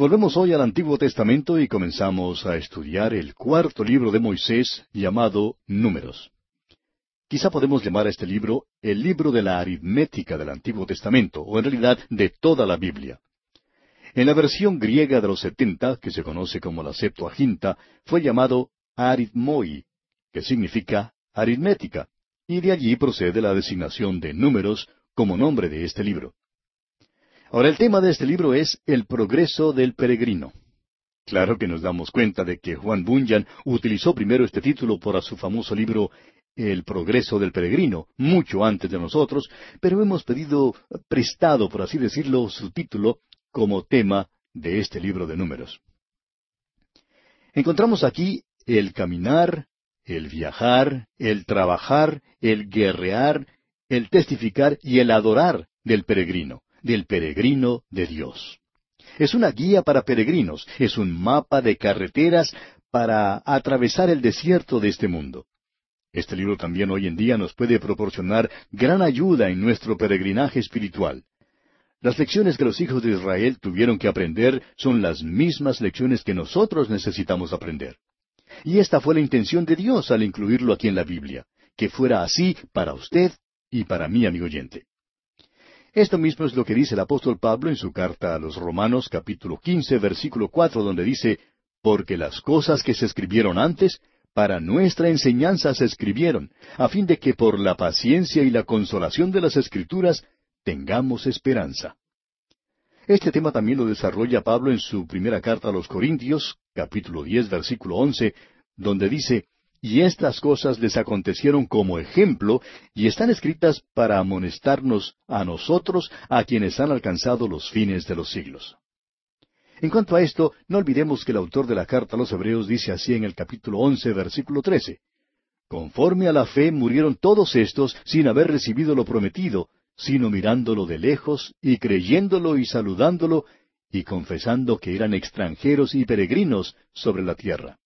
Volvemos hoy al Antiguo Testamento y comenzamos a estudiar el cuarto libro de Moisés llamado Números. Quizá podemos llamar a este libro el libro de la aritmética del Antiguo Testamento, o en realidad de toda la Biblia. En la versión griega de los setenta, que se conoce como la Septuaginta, fue llamado aritmoi, que significa aritmética, y de allí procede la designación de números como nombre de este libro. Ahora el tema de este libro es el progreso del peregrino. Claro que nos damos cuenta de que Juan Bunyan utilizó primero este título por su famoso libro El progreso del peregrino, mucho antes de nosotros, pero hemos pedido prestado, por así decirlo, su título como tema de este libro de números. Encontramos aquí el caminar, el viajar, el trabajar, el guerrear, el testificar y el adorar del peregrino del peregrino de Dios. Es una guía para peregrinos, es un mapa de carreteras para atravesar el desierto de este mundo. Este libro también hoy en día nos puede proporcionar gran ayuda en nuestro peregrinaje espiritual. Las lecciones que los hijos de Israel tuvieron que aprender son las mismas lecciones que nosotros necesitamos aprender. Y esta fue la intención de Dios al incluirlo aquí en la Biblia, que fuera así para usted y para mí, amigo oyente. Esto mismo es lo que dice el apóstol Pablo en su carta a los Romanos capítulo quince versículo cuatro donde dice, Porque las cosas que se escribieron antes, para nuestra enseñanza se escribieron, a fin de que por la paciencia y la consolación de las escrituras tengamos esperanza. Este tema también lo desarrolla Pablo en su primera carta a los Corintios, capítulo diez, versículo once, donde dice, y estas cosas les acontecieron como ejemplo y están escritas para amonestarnos a nosotros, a quienes han alcanzado los fines de los siglos. En cuanto a esto, no olvidemos que el autor de la carta a los Hebreos dice así en el capítulo once, versículo trece. Conforme a la fe murieron todos estos sin haber recibido lo prometido, sino mirándolo de lejos y creyéndolo y saludándolo y confesando que eran extranjeros y peregrinos sobre la tierra.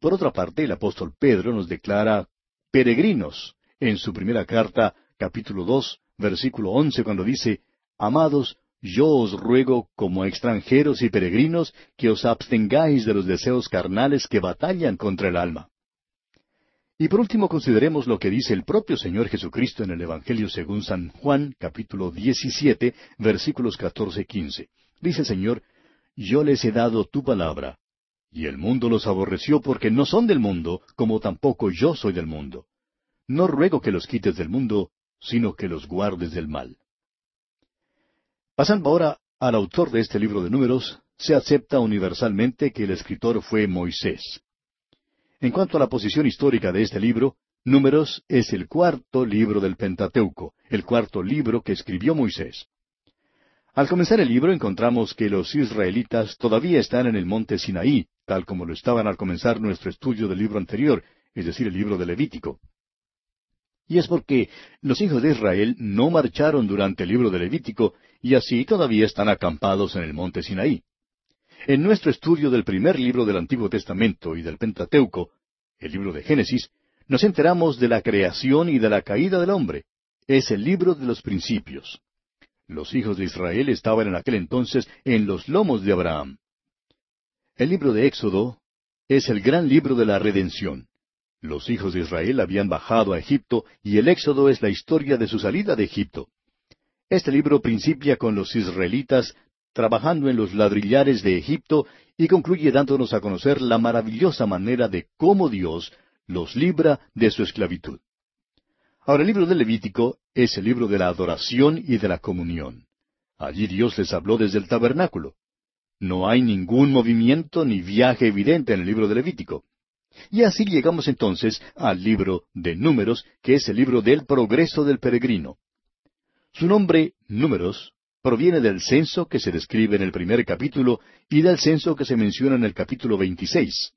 Por otra parte, el apóstol Pedro nos declara peregrinos en su primera carta, capítulo dos, versículo once, cuando dice, Amados, yo os ruego, como extranjeros y peregrinos, que os abstengáis de los deseos carnales que batallan contra el alma. Y por último consideremos lo que dice el propio Señor Jesucristo en el Evangelio según San Juan, capítulo 17, versículos catorce y quince. Dice el Señor, Yo les he dado tu palabra, y el mundo los aborreció porque no son del mundo, como tampoco yo soy del mundo. No ruego que los quites del mundo, sino que los guardes del mal. Pasando ahora al autor de este libro de números, se acepta universalmente que el escritor fue Moisés. En cuanto a la posición histórica de este libro, Números es el cuarto libro del Pentateuco, el cuarto libro que escribió Moisés. Al comenzar el libro encontramos que los israelitas todavía están en el monte Sinaí, tal como lo estaban al comenzar nuestro estudio del libro anterior, es decir, el libro de Levítico. Y es porque los hijos de Israel no marcharon durante el libro de Levítico y así todavía están acampados en el monte Sinaí. En nuestro estudio del primer libro del Antiguo Testamento y del Pentateuco, el libro de Génesis, nos enteramos de la creación y de la caída del hombre. Es el libro de los principios. Los hijos de Israel estaban en aquel entonces en los lomos de Abraham. El libro de Éxodo es el gran libro de la redención. Los hijos de Israel habían bajado a Egipto y el Éxodo es la historia de su salida de Egipto. Este libro principia con los israelitas trabajando en los ladrillares de Egipto y concluye dándonos a conocer la maravillosa manera de cómo Dios los libra de su esclavitud. Ahora el libro de Levítico es el libro de la adoración y de la comunión. Allí Dios les habló desde el tabernáculo. No hay ningún movimiento ni viaje evidente en el libro de Levítico. Y así llegamos entonces al libro de Números, que es el libro del progreso del peregrino. Su nombre, Números, proviene del censo que se describe en el primer capítulo y del censo que se menciona en el capítulo 26.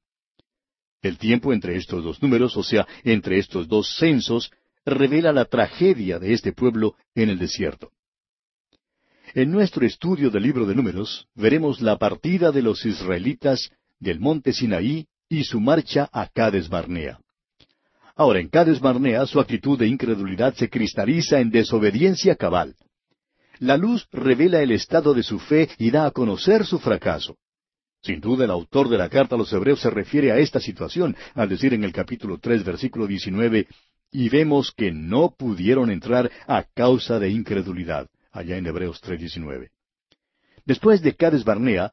El tiempo entre estos dos números, o sea, entre estos dos censos, revela la tragedia de este pueblo en el desierto. En nuestro estudio del libro de números veremos la partida de los israelitas del monte Sinaí y su marcha a Cades Barnea. Ahora, en Cades Barnea su actitud de incredulidad se cristaliza en desobediencia cabal. la luz revela el estado de su fe y da a conocer su fracaso. Sin duda el autor de la carta a los Hebreos se refiere a esta situación al decir en el capítulo tres versículo 19, y vemos que no pudieron entrar a causa de incredulidad, allá en Hebreos 3.19. Después de Cades Barnea,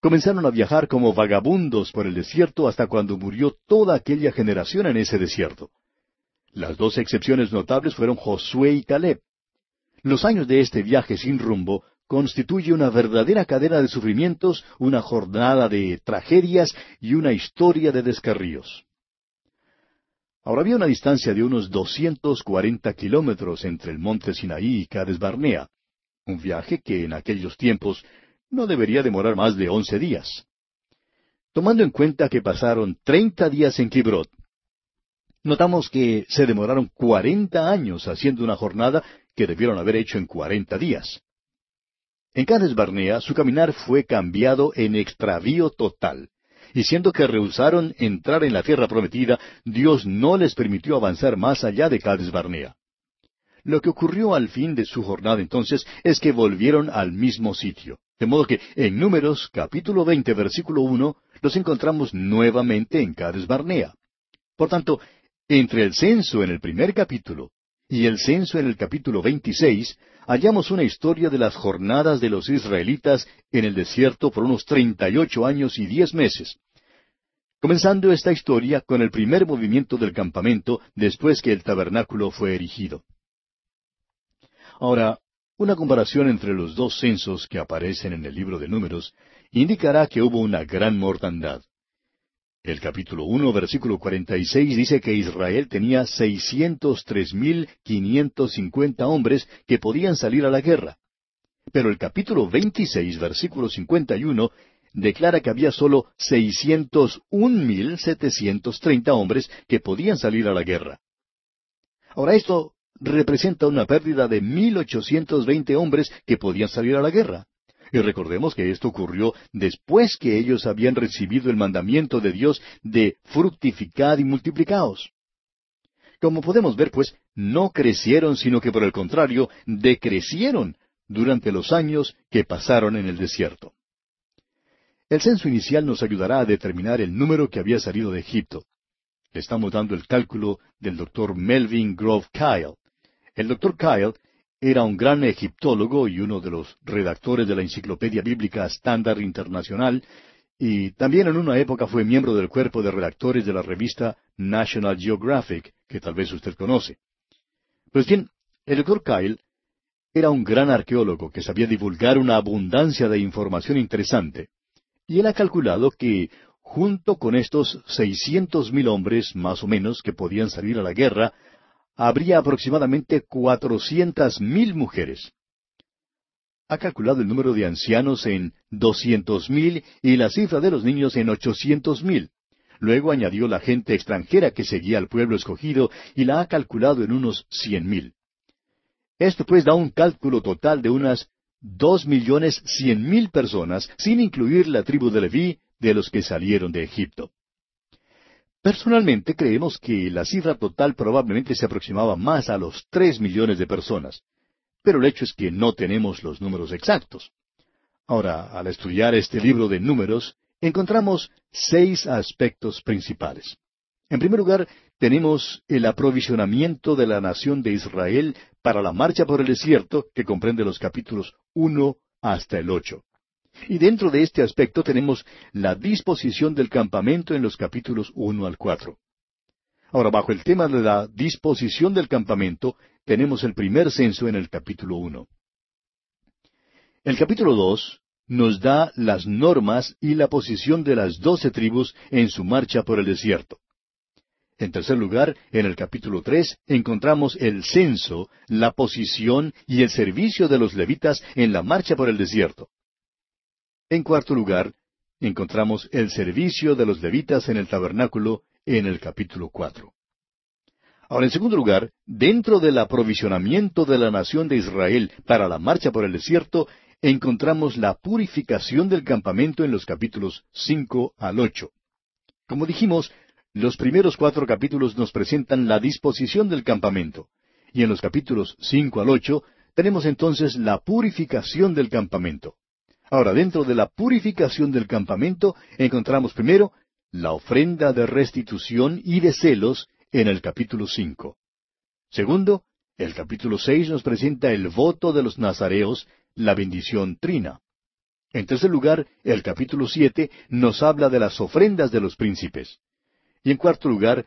comenzaron a viajar como vagabundos por el desierto hasta cuando murió toda aquella generación en ese desierto. Las dos excepciones notables fueron Josué y Caleb. Los años de este viaje sin rumbo constituye una verdadera cadena de sufrimientos, una jornada de tragedias y una historia de descarríos. Ahora había una distancia de unos doscientos cuarenta kilómetros entre el monte Sinaí y Cades Barnea, un viaje que en aquellos tiempos no debería demorar más de once días. Tomando en cuenta que pasaron treinta días en Kibrot, notamos que se demoraron cuarenta años haciendo una jornada que debieron haber hecho en cuarenta días. En Cades Barnea su caminar fue cambiado en extravío total, y siendo que rehusaron entrar en la tierra prometida, Dios no les permitió avanzar más allá de Cades Barnea. Lo que ocurrió al fin de su jornada entonces es que volvieron al mismo sitio. De modo que en Números capítulo veinte versículo uno los encontramos nuevamente en Cades Barnea. Por tanto, entre el censo en el primer capítulo y el censo en el capítulo 26, hallamos una historia de las jornadas de los israelitas en el desierto por unos treinta y ocho años y diez meses. Comenzando esta historia con el primer movimiento del campamento después que el tabernáculo fue erigido. Ahora, una comparación entre los dos censos que aparecen en el libro de números indicará que hubo una gran mortandad. El capítulo uno, versículo cuarenta y seis dice que Israel tenía seiscientos tres mil quinientos cincuenta hombres que podían salir a la guerra. Pero el capítulo veintiséis, versículo cincuenta y uno, declara que había sólo seiscientos un mil setecientos treinta hombres que podían salir a la guerra. Ahora esto representa una pérdida de mil ochocientos veinte hombres que podían salir a la guerra. Y recordemos que esto ocurrió después que ellos habían recibido el mandamiento de Dios de fructificad y multiplicaos. Como podemos ver, pues, no crecieron, sino que por el contrario, decrecieron durante los años que pasaron en el desierto. El censo inicial nos ayudará a determinar el número que había salido de Egipto. Le estamos dando el cálculo del doctor Melvin Grove Kyle. El doctor Kyle era un gran egiptólogo y uno de los redactores de la Enciclopedia Bíblica Estándar Internacional, y también en una época fue miembro del cuerpo de redactores de la revista National Geographic, que tal vez usted conoce. Pues bien, el doctor Kyle era un gran arqueólogo que sabía divulgar una abundancia de información interesante, y él ha calculado que, junto con estos seiscientos mil hombres, más o menos, que podían salir a la guerra, habría aproximadamente cuatrocientas mil mujeres. Ha calculado el número de ancianos en doscientos mil y la cifra de los niños en ochocientos mil. Luego añadió la gente extranjera que seguía al pueblo escogido y la ha calculado en unos cien mil. Esto pues da un cálculo total de unas dos millones cien mil personas, sin incluir la tribu de Leví, de los que salieron de Egipto. Personalmente creemos que la cifra total probablemente se aproximaba más a los tres millones de personas, pero el hecho es que no tenemos los números exactos. Ahora, al estudiar este libro de números, encontramos seis aspectos principales. En primer lugar, tenemos el aprovisionamiento de la nación de Israel para la marcha por el desierto, que comprende los capítulos uno hasta el ocho. Y dentro de este aspecto tenemos la disposición del campamento en los capítulos uno al cuatro. Ahora, bajo el tema de la disposición del campamento, tenemos el primer censo en el capítulo uno. El capítulo dos nos da las normas y la posición de las doce tribus en su marcha por el desierto. En tercer lugar, en el capítulo tres encontramos el censo, la posición y el servicio de los levitas en la marcha por el desierto. En cuarto lugar, encontramos el servicio de los levitas en el tabernáculo en el capítulo cuatro. Ahora, en segundo lugar, dentro del aprovisionamiento de la nación de Israel para la marcha por el desierto, encontramos la purificación del campamento en los capítulos cinco al ocho. Como dijimos, los primeros cuatro capítulos nos presentan la disposición del campamento, y en los capítulos cinco al ocho tenemos entonces la purificación del campamento. Ahora, dentro de la purificación del campamento encontramos primero la ofrenda de restitución y de celos en el capítulo cinco. Segundo, el capítulo seis nos presenta el voto de los nazareos, la bendición trina. En tercer lugar, el capítulo siete nos habla de las ofrendas de los príncipes. Y en cuarto lugar,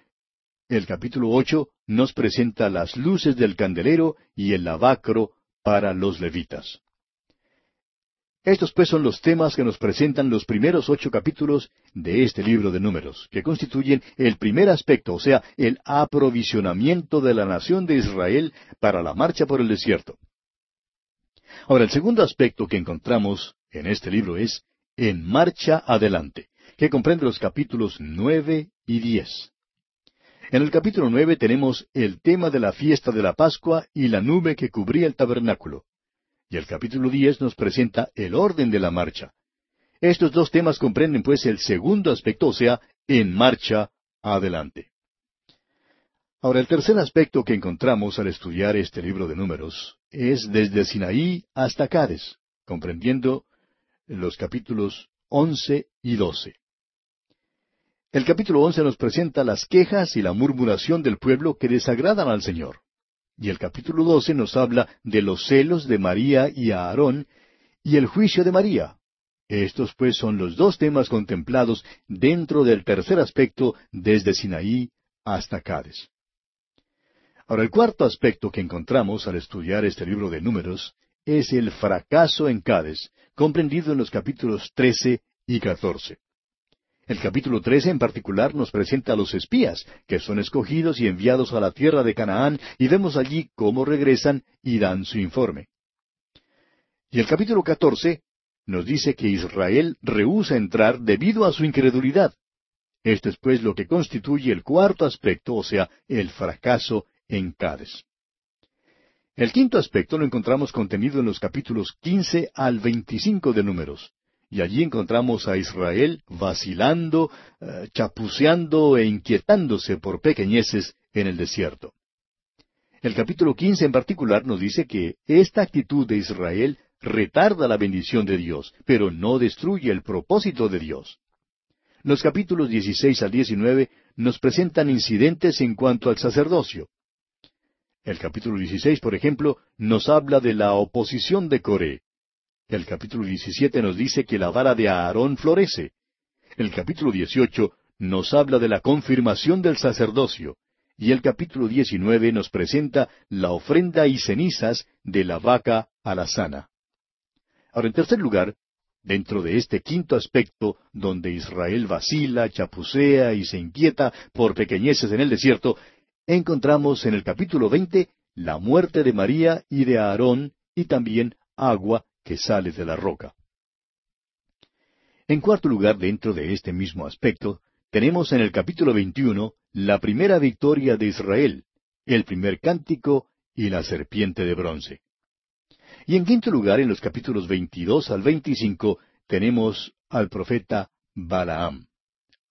el capítulo ocho nos presenta las luces del candelero y el lavacro para los levitas. Estos pues son los temas que nos presentan los primeros ocho capítulos de este libro de números, que constituyen el primer aspecto, o sea, el aprovisionamiento de la nación de Israel para la marcha por el desierto. Ahora, el segundo aspecto que encontramos en este libro es En marcha adelante, que comprende los capítulos nueve y diez. En el capítulo nueve tenemos el tema de la fiesta de la Pascua y la nube que cubría el tabernáculo. Y el capítulo diez nos presenta el orden de la marcha. Estos dos temas comprenden pues el segundo aspecto, o sea, en marcha adelante. Ahora, el tercer aspecto que encontramos al estudiar este libro de números es desde Sinaí hasta Cádiz, comprendiendo los capítulos once y doce. El capítulo once nos presenta las quejas y la murmuración del pueblo que desagradan al Señor. Y el capítulo 12 nos habla de los celos de María y Aarón y el juicio de María. Estos pues son los dos temas contemplados dentro del tercer aspecto desde Sinaí hasta Cádiz. Ahora el cuarto aspecto que encontramos al estudiar este libro de números es el fracaso en Cádiz, comprendido en los capítulos 13 y 14. El capítulo 13 en particular nos presenta a los espías, que son escogidos y enviados a la tierra de Canaán, y vemos allí cómo regresan y dan su informe. Y el capítulo 14 nos dice que Israel rehúsa entrar debido a su incredulidad. Este es pues lo que constituye el cuarto aspecto, o sea, el fracaso en Cádiz. El quinto aspecto lo encontramos contenido en los capítulos 15 al 25 de Números. Y allí encontramos a Israel vacilando, eh, chapuceando e inquietándose por pequeñeces en el desierto. El capítulo quince en particular nos dice que esta actitud de Israel retarda la bendición de Dios, pero no destruye el propósito de Dios. Los capítulos 16 al 19 nos presentan incidentes en cuanto al sacerdocio. El capítulo 16, por ejemplo, nos habla de la oposición de Coré. El capítulo 17 nos dice que la vara de Aarón florece. El capítulo 18 nos habla de la confirmación del sacerdocio. Y el capítulo 19 nos presenta la ofrenda y cenizas de la vaca a la sana. Ahora, en tercer lugar, dentro de este quinto aspecto, donde Israel vacila, chapucea y se inquieta por pequeñeces en el desierto, encontramos en el capítulo 20 la muerte de María y de Aarón y también agua que sale de la roca. En cuarto lugar, dentro de este mismo aspecto, tenemos en el capítulo 21 la primera victoria de Israel, el primer cántico y la serpiente de bronce. Y en quinto lugar, en los capítulos 22 al 25, tenemos al profeta Balaam.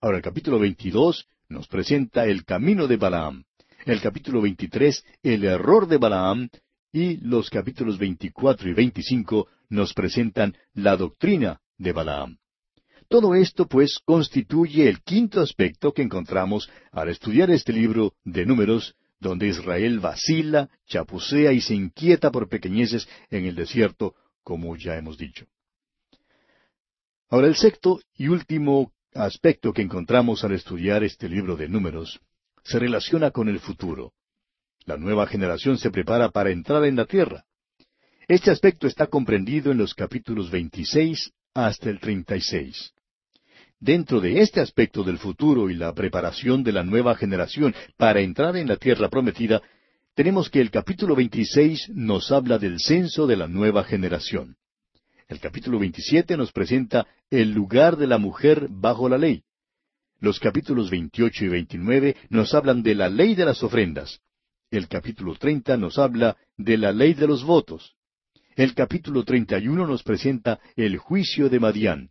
Ahora, el capítulo 22 nos presenta el camino de Balaam. El capítulo 23, el error de Balaam. Y los capítulos 24 y 25 nos presentan la doctrina de Balaam. Todo esto, pues, constituye el quinto aspecto que encontramos al estudiar este libro de números, donde Israel vacila, chapucea y se inquieta por pequeñeces en el desierto, como ya hemos dicho. Ahora, el sexto y último aspecto que encontramos al estudiar este libro de números se relaciona con el futuro. La nueva generación se prepara para entrar en la tierra. Este aspecto está comprendido en los capítulos 26 hasta el 36. Dentro de este aspecto del futuro y la preparación de la nueva generación para entrar en la tierra prometida, tenemos que el capítulo 26 nos habla del censo de la nueva generación. El capítulo 27 nos presenta el lugar de la mujer bajo la ley. Los capítulos 28 y 29 nos hablan de la ley de las ofrendas. El capítulo 30 nos habla de la ley de los votos. El capítulo 31 nos presenta el juicio de Madián.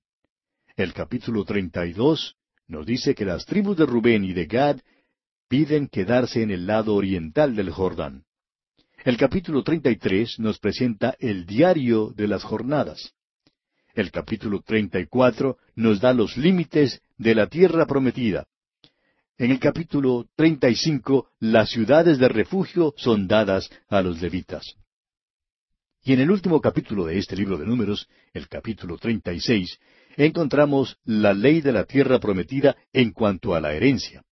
El capítulo 32 nos dice que las tribus de Rubén y de Gad piden quedarse en el lado oriental del Jordán. El capítulo 33 nos presenta el diario de las jornadas. El capítulo 34 nos da los límites de la tierra prometida. En el capítulo 35 las ciudades de refugio son dadas a los levitas. Y en el último capítulo de este libro de números, el capítulo 36, encontramos la ley de la tierra prometida en cuanto a la herencia.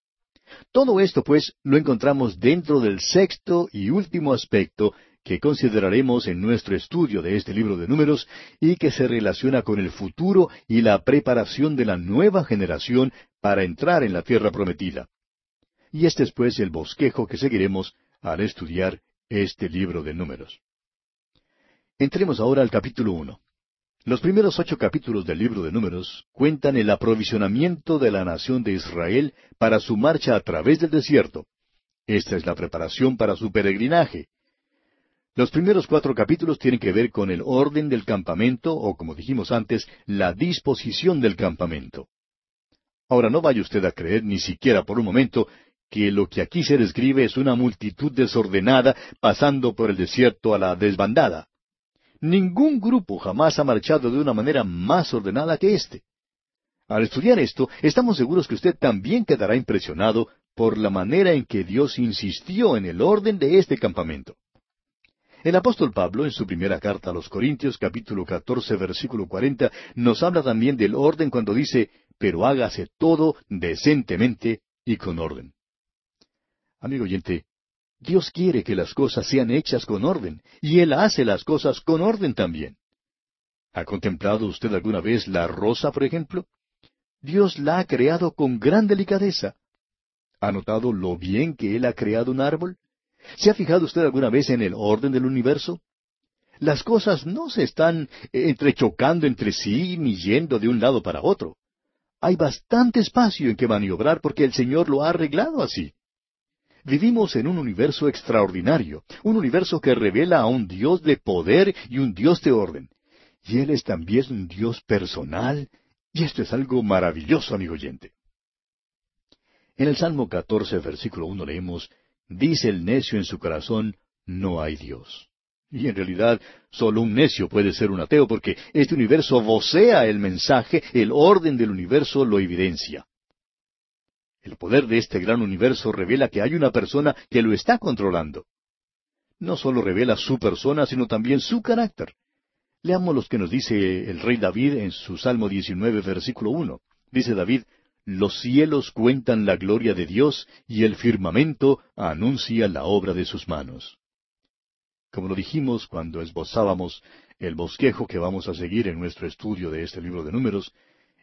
Todo esto, pues, lo encontramos dentro del sexto y último aspecto que consideraremos en nuestro estudio de este libro de números y que se relaciona con el futuro y la preparación de la nueva generación para entrar en la tierra prometida. Y este es pues el bosquejo que seguiremos al estudiar este libro de números. Entremos ahora al capítulo uno. Los primeros ocho capítulos del libro de Números cuentan el aprovisionamiento de la nación de Israel para su marcha a través del desierto. Esta es la preparación para su peregrinaje. Los primeros cuatro capítulos tienen que ver con el orden del campamento o, como dijimos antes, la disposición del campamento. Ahora no vaya usted a creer ni siquiera por un momento que lo que aquí se describe es una multitud desordenada pasando por el desierto a la desbandada. Ningún grupo jamás ha marchado de una manera más ordenada que éste. Al estudiar esto, estamos seguros que usted también quedará impresionado por la manera en que Dios insistió en el orden de este campamento. El apóstol Pablo, en su primera carta a los Corintios, capítulo 14, versículo 40, nos habla también del orden cuando dice, pero hágase todo decentemente y con orden. Amigo oyente, Dios quiere que las cosas sean hechas con orden, y Él hace las cosas con orden también. ¿Ha contemplado usted alguna vez la rosa, por ejemplo? Dios la ha creado con gran delicadeza. ¿Ha notado lo bien que Él ha creado un árbol? ¿Se ha fijado usted alguna vez en el orden del universo? Las cosas no se están entrechocando entre sí ni yendo de un lado para otro. Hay bastante espacio en que maniobrar porque el Señor lo ha arreglado así. Vivimos en un universo extraordinario, un universo que revela a un Dios de poder y un Dios de orden. Y Él es también un Dios personal, y esto es algo maravilloso, amigo oyente. En el Salmo 14, versículo 1 leemos, Dice el necio en su corazón, no hay Dios. Y en realidad, solo un necio puede ser un ateo porque este universo vocea el mensaje, el orden del universo lo evidencia. El poder de este gran universo revela que hay una persona que lo está controlando. No solo revela su persona, sino también su carácter. Leamos los que nos dice el rey David en su Salmo 19, versículo 1. Dice David, Los cielos cuentan la gloria de Dios y el firmamento anuncia la obra de sus manos. Como lo dijimos cuando esbozábamos el bosquejo que vamos a seguir en nuestro estudio de este libro de números,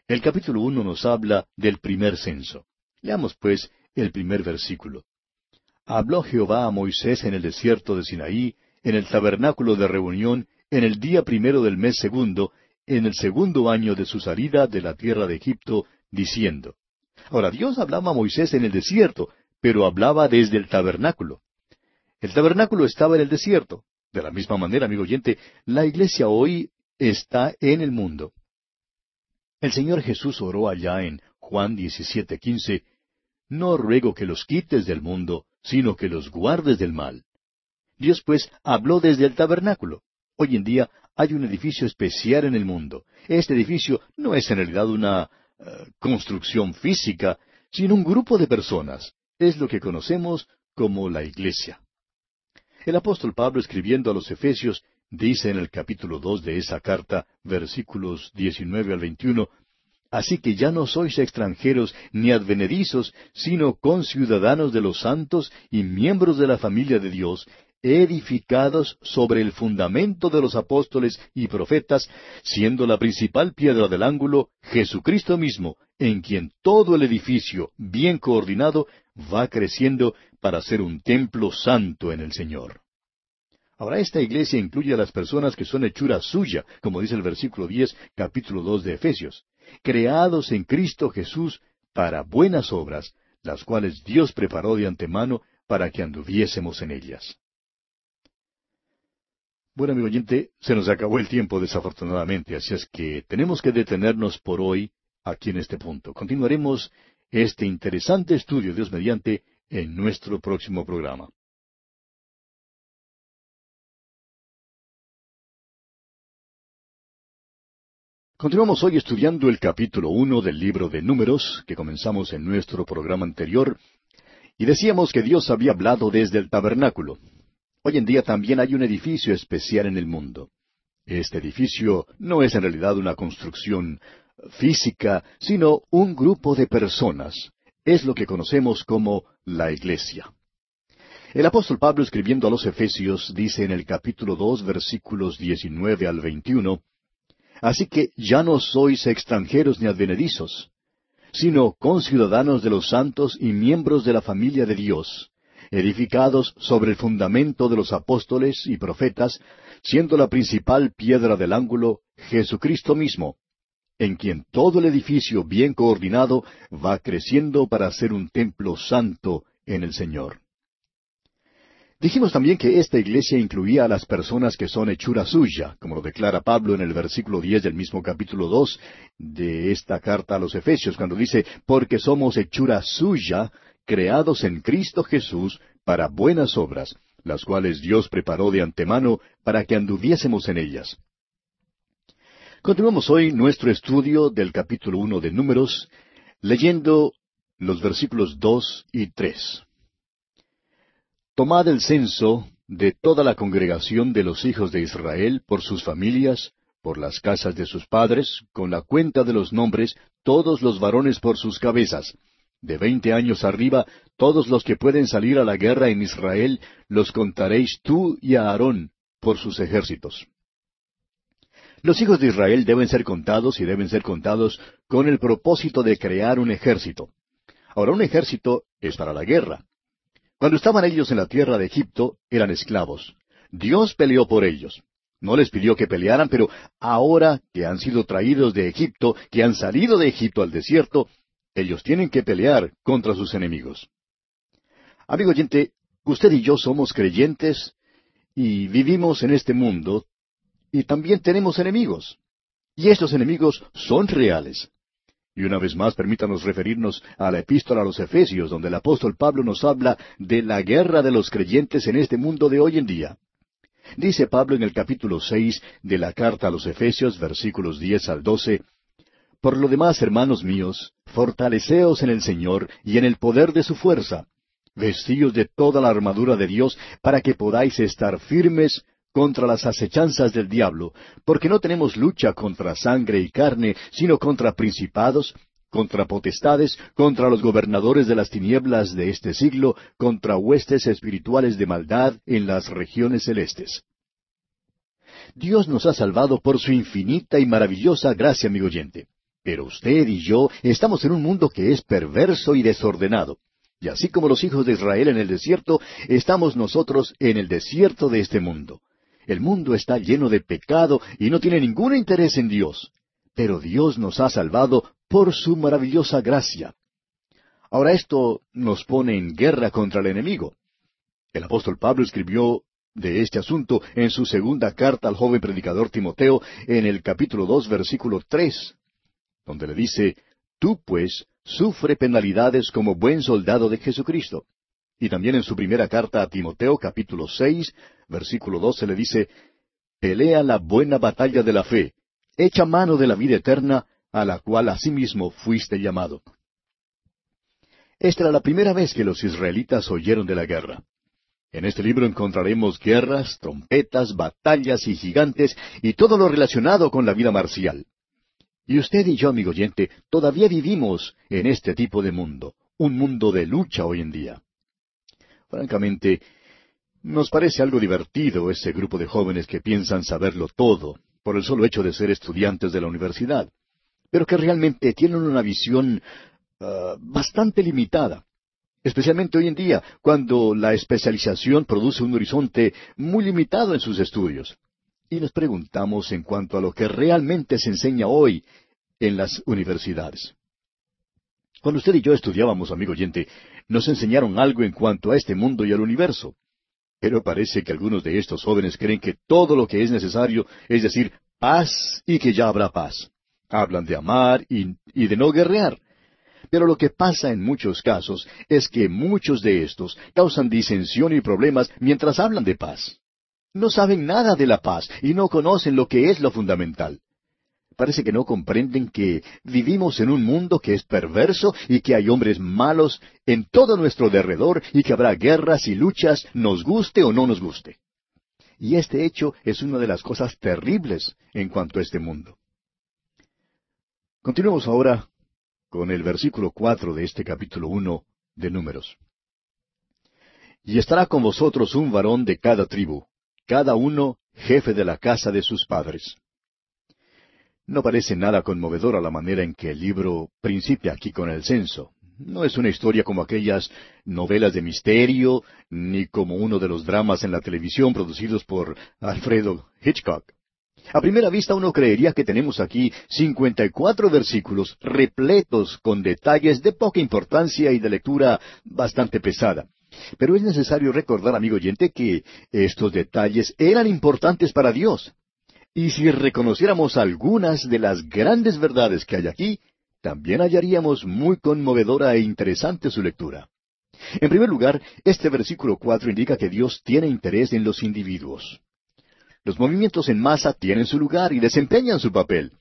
el capítulo uno nos habla del primer censo. Leamos pues el primer versículo. Habló Jehová a Moisés en el desierto de Sinaí, en el tabernáculo de reunión, en el día primero del mes segundo, en el segundo año de su salida de la tierra de Egipto, diciendo. Ahora Dios hablaba a Moisés en el desierto, pero hablaba desde el tabernáculo. El tabernáculo estaba en el desierto. De la misma manera, amigo oyente, la iglesia hoy está en el mundo. El Señor Jesús oró allá en Juan 17:15, no ruego que los quites del mundo, sino que los guardes del mal. Dios pues habló desde el tabernáculo. Hoy en día hay un edificio especial en el mundo. Este edificio no es en realidad una eh, construcción física, sino un grupo de personas. Es lo que conocemos como la iglesia. El apóstol Pablo escribiendo a los Efesios dice en el capítulo dos de esa carta, versículos 19 al 21, Así que ya no sois extranjeros ni advenedizos, sino conciudadanos de los santos y miembros de la familia de Dios, edificados sobre el fundamento de los apóstoles y profetas, siendo la principal piedra del ángulo Jesucristo mismo, en quien todo el edificio, bien coordinado, va creciendo para ser un templo santo en el Señor. Ahora esta iglesia incluye a las personas que son hechura suya, como dice el versículo diez, capítulo dos de Efesios creados en Cristo Jesús para buenas obras, las cuales Dios preparó de antemano para que anduviésemos en ellas. Bueno, amigo oyente, se nos acabó el tiempo desafortunadamente, así es que tenemos que detenernos por hoy aquí en este punto. Continuaremos este interesante estudio, Dios mediante, en nuestro próximo programa. Continuamos hoy estudiando el capítulo uno del libro de Números, que comenzamos en nuestro programa anterior, y decíamos que Dios había hablado desde el tabernáculo. Hoy en día también hay un edificio especial en el mundo. Este edificio no es en realidad una construcción física, sino un grupo de personas. Es lo que conocemos como la Iglesia. El apóstol Pablo escribiendo a los Efesios dice en el capítulo dos versículos diecinueve al veintiuno Así que ya no sois extranjeros ni advenedizos, sino conciudadanos de los santos y miembros de la familia de Dios, edificados sobre el fundamento de los apóstoles y profetas, siendo la principal piedra del ángulo Jesucristo mismo, en quien todo el edificio bien coordinado va creciendo para ser un templo santo en el Señor. Dijimos también que esta iglesia incluía a las personas que son hechura suya, como lo declara Pablo en el versículo diez del mismo capítulo dos de esta carta a los Efesios, cuando dice, porque somos hechura suya, creados en Cristo Jesús para buenas obras, las cuales Dios preparó de antemano para que anduviésemos en ellas. Continuamos hoy nuestro estudio del capítulo uno de Números, leyendo los versículos dos y tres. Tomad el censo de toda la congregación de los hijos de Israel por sus familias, por las casas de sus padres, con la cuenta de los nombres, todos los varones por sus cabezas. De veinte años arriba, todos los que pueden salir a la guerra en Israel, los contaréis tú y a Aarón por sus ejércitos. Los hijos de Israel deben ser contados y deben ser contados con el propósito de crear un ejército. Ahora, un ejército es para la guerra. Cuando estaban ellos en la tierra de Egipto, eran esclavos. Dios peleó por ellos. No les pidió que pelearan, pero ahora que han sido traídos de Egipto, que han salido de Egipto al desierto, ellos tienen que pelear contra sus enemigos. Amigo oyente, usted y yo somos creyentes y vivimos en este mundo y también tenemos enemigos. Y estos enemigos son reales. Y una vez más, permítanos referirnos a la epístola a los Efesios, donde el apóstol Pablo nos habla de la guerra de los creyentes en este mundo de hoy en día. Dice Pablo en el capítulo seis de la carta a los Efesios, versículos diez al doce, Por lo demás, hermanos míos, fortaleceos en el Señor y en el poder de su fuerza, vestíos de toda la armadura de Dios, para que podáis estar firmes contra las acechanzas del diablo, porque no tenemos lucha contra sangre y carne, sino contra principados, contra potestades, contra los gobernadores de las tinieblas de este siglo, contra huestes espirituales de maldad en las regiones celestes. Dios nos ha salvado por su infinita y maravillosa gracia, amigo oyente. Pero usted y yo estamos en un mundo que es perverso y desordenado. Y así como los hijos de Israel en el desierto, estamos nosotros en el desierto de este mundo. El mundo está lleno de pecado y no tiene ningún interés en Dios. Pero Dios nos ha salvado por su maravillosa gracia. Ahora esto nos pone en guerra contra el enemigo. El apóstol Pablo escribió de este asunto en su segunda carta al joven predicador Timoteo en el capítulo dos versículo tres, donde le dice, Tú pues sufre penalidades como buen soldado de Jesucristo. Y también en su primera carta a Timoteo, capítulo seis, versículo doce, le dice, Pelea la buena batalla de la fe, echa mano de la vida eterna, a la cual asimismo fuiste llamado. Esta era la primera vez que los israelitas oyeron de la guerra. En este libro encontraremos guerras, trompetas, batallas y gigantes y todo lo relacionado con la vida marcial. Y usted y yo, amigo oyente, todavía vivimos en este tipo de mundo, un mundo de lucha hoy en día. Francamente, nos parece algo divertido ese grupo de jóvenes que piensan saberlo todo, por el solo hecho de ser estudiantes de la universidad, pero que realmente tienen una visión ah, bastante limitada, especialmente hoy en día, cuando la especialización produce un horizonte muy limitado en sus estudios. Y nos preguntamos en cuanto a lo que realmente se enseña hoy en las universidades. Cuando usted y yo estudiábamos, amigo oyente, nos enseñaron algo en cuanto a este mundo y al universo. Pero parece que algunos de estos jóvenes creen que todo lo que es necesario es decir paz y que ya habrá paz. Hablan de amar y, y de no guerrear. Pero lo que pasa en muchos casos es que muchos de estos causan disensión y problemas mientras hablan de paz. No saben nada de la paz y no conocen lo que es lo fundamental. Parece que no comprenden que vivimos en un mundo que es perverso y que hay hombres malos en todo nuestro derredor y que habrá guerras y luchas, nos guste o no nos guste. Y este hecho es una de las cosas terribles en cuanto a este mundo. Continuemos ahora con el versículo cuatro de este capítulo uno de Números. Y estará con vosotros un varón de cada tribu, cada uno jefe de la casa de sus padres. No parece nada conmovedora la manera en que el libro principia aquí con el censo. No es una historia como aquellas novelas de misterio, ni como uno de los dramas en la televisión producidos por Alfredo Hitchcock. A primera vista uno creería que tenemos aquí cincuenta y cuatro versículos repletos con detalles de poca importancia y de lectura bastante pesada. Pero es necesario recordar, amigo oyente, que estos detalles eran importantes para Dios. Y si reconociéramos algunas de las grandes verdades que hay aquí, también hallaríamos muy conmovedora e interesante su lectura. En primer lugar, este versículo cuatro indica que Dios tiene interés en los individuos. Los movimientos en masa tienen su lugar y desempeñan su papel,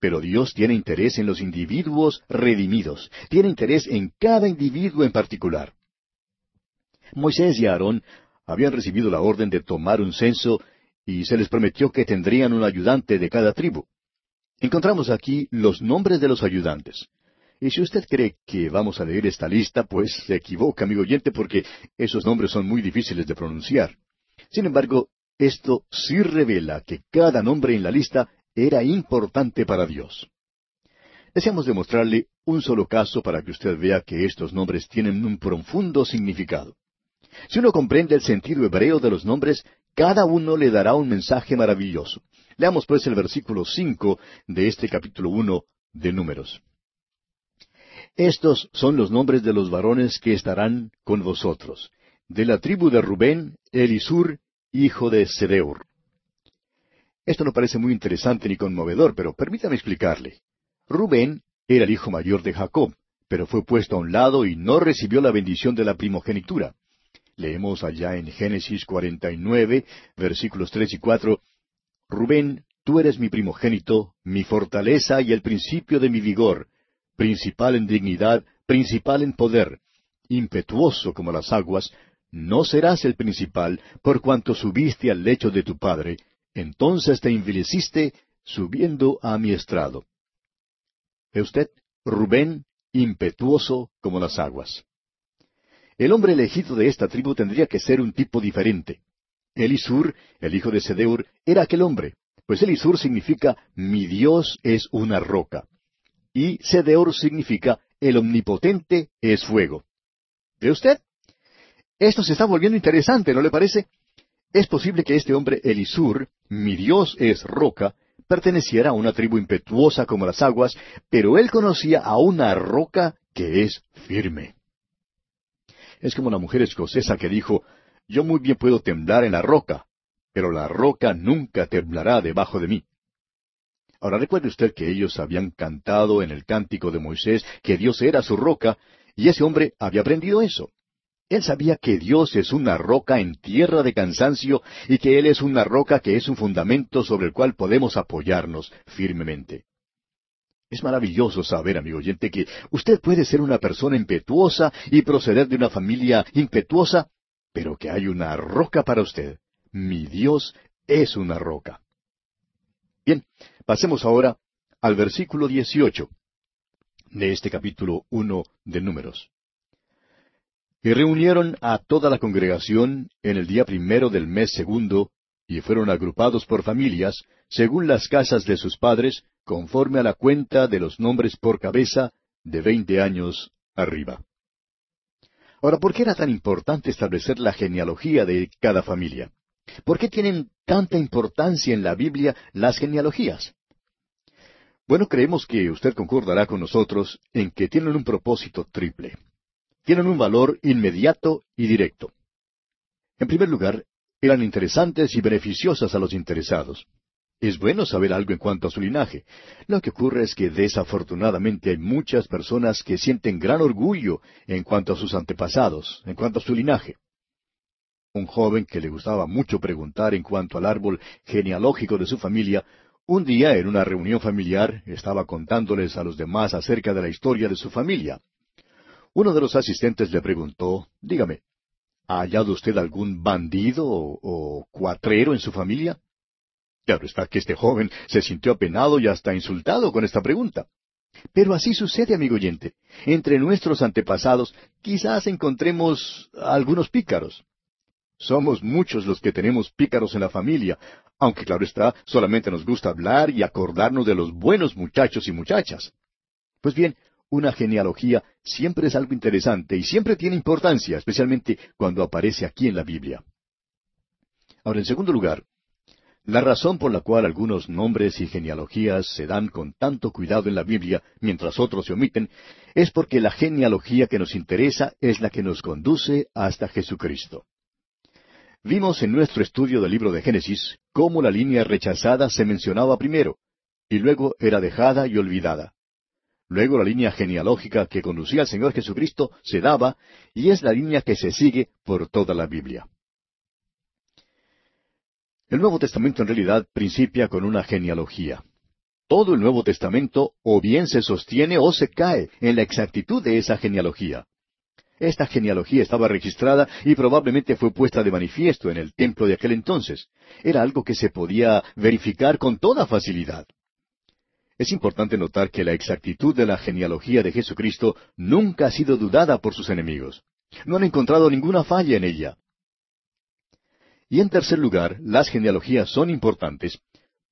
pero Dios tiene interés en los individuos redimidos, tiene interés en cada individuo en particular. Moisés y Aarón habían recibido la orden de tomar un censo y se les prometió que tendrían un ayudante de cada tribu. Encontramos aquí los nombres de los ayudantes. Y si usted cree que vamos a leer esta lista, pues se equivoca, amigo oyente, porque esos nombres son muy difíciles de pronunciar. Sin embargo, esto sí revela que cada nombre en la lista era importante para Dios. Deseamos demostrarle un solo caso para que usted vea que estos nombres tienen un profundo significado. Si uno comprende el sentido hebreo de los nombres, cada uno le dará un mensaje maravilloso. Leamos pues el versículo cinco de este capítulo uno de Números. Estos son los nombres de los varones que estarán con vosotros. De la tribu de Rubén, Elisur, hijo de Sedeur. Esto no parece muy interesante ni conmovedor, pero permítame explicarle. Rubén era el hijo mayor de Jacob, pero fue puesto a un lado y no recibió la bendición de la primogenitura. Leemos allá en Génesis 49, versículos tres y cuatro, Rubén, tú eres mi primogénito, mi fortaleza y el principio de mi vigor, principal en dignidad, principal en poder, impetuoso como las aguas, no serás el principal, por cuanto subiste al lecho de tu padre, entonces te envileciste subiendo a mi estrado. ¿Ve usted? Rubén, impetuoso como las aguas. El hombre elegido de esta tribu tendría que ser un tipo diferente. Elisur, el hijo de Sedeur, era aquel hombre, pues Elisur significa mi Dios es una roca. Y Sedeur significa el omnipotente es fuego. ¿Ve usted? Esto se está volviendo interesante, ¿no le parece? Es posible que este hombre Elisur, mi Dios es roca, perteneciera a una tribu impetuosa como las aguas, pero él conocía a una roca que es firme. Es como la mujer escocesa que dijo, yo muy bien puedo temblar en la roca, pero la roca nunca temblará debajo de mí. Ahora recuerde usted que ellos habían cantado en el cántico de Moisés que Dios era su roca, y ese hombre había aprendido eso. Él sabía que Dios es una roca en tierra de cansancio y que Él es una roca que es un fundamento sobre el cual podemos apoyarnos firmemente. Es maravilloso saber, amigo oyente, que usted puede ser una persona impetuosa y proceder de una familia impetuosa, pero que hay una roca para usted. Mi Dios es una roca. Bien, pasemos ahora al versículo 18 de este capítulo 1 de Números. Y reunieron a toda la congregación en el día primero del mes segundo, y fueron agrupados por familias, según las casas de sus padres, conforme a la cuenta de los nombres por cabeza de veinte años arriba. Ahora, ¿por qué era tan importante establecer la genealogía de cada familia? ¿Por qué tienen tanta importancia en la Biblia las genealogías? Bueno, creemos que usted concordará con nosotros en que tienen un propósito triple. Tienen un valor inmediato y directo. En primer lugar, eran interesantes y beneficiosas a los interesados. Es bueno saber algo en cuanto a su linaje. Lo que ocurre es que desafortunadamente hay muchas personas que sienten gran orgullo en cuanto a sus antepasados, en cuanto a su linaje. Un joven que le gustaba mucho preguntar en cuanto al árbol genealógico de su familia, Un día, en una reunión familiar, estaba contándoles a los demás acerca de la historia de su familia. Uno de los asistentes le preguntó, Dígame, ¿ha hallado usted algún bandido o, cuatrero en su familia? Claro está que este joven se sintió apenado y hasta insultado con esta pregunta. Pero así sucede, amigo oyente. Entre nuestros antepasados quizás encontremos algunos pícaros. Somos muchos los que tenemos pícaros en la familia, aunque claro está, solamente nos gusta hablar y acordarnos de los buenos muchachos y muchachas. Pues bien, una genealogía siempre es algo interesante y siempre tiene importancia, especialmente cuando aparece aquí en la Biblia. Ahora, en segundo lugar, la razón por la cual algunos nombres y genealogías se dan con tanto cuidado en la Biblia, mientras otros se omiten, es porque la genealogía que nos interesa es la que nos conduce hasta Jesucristo. Vimos en nuestro estudio del libro de Génesis cómo la línea rechazada se mencionaba primero, y luego era dejada y olvidada. Luego la línea genealógica que conducía al Señor Jesucristo se daba, y es la línea que se sigue por toda la Biblia. El Nuevo Testamento en realidad principia con una genealogía. Todo el Nuevo Testamento o bien se sostiene o se cae en la exactitud de esa genealogía. Esta genealogía estaba registrada y probablemente fue puesta de manifiesto en el templo de aquel entonces. Era algo que se podía verificar con toda facilidad. Es importante notar que la exactitud de la genealogía de Jesucristo nunca ha sido dudada por sus enemigos. No han encontrado ninguna falla en ella. Y en tercer lugar, las genealogías son importantes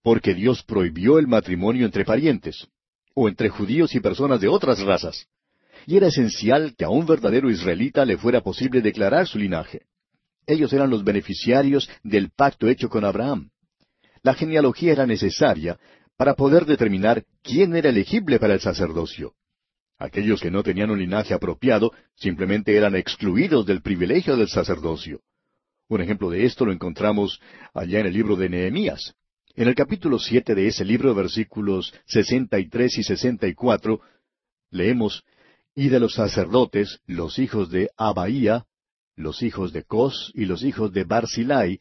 porque Dios prohibió el matrimonio entre parientes, o entre judíos y personas de otras razas. Y era esencial que a un verdadero israelita le fuera posible declarar su linaje. Ellos eran los beneficiarios del pacto hecho con Abraham. La genealogía era necesaria para poder determinar quién era elegible para el sacerdocio. Aquellos que no tenían un linaje apropiado simplemente eran excluidos del privilegio del sacerdocio. Un ejemplo de esto lo encontramos allá en el libro de Nehemías. En el capítulo siete de ese libro, versículos sesenta y tres y sesenta y cuatro, leemos Y de los sacerdotes, los hijos de Abaía, los hijos de Cos y los hijos de Barzilai,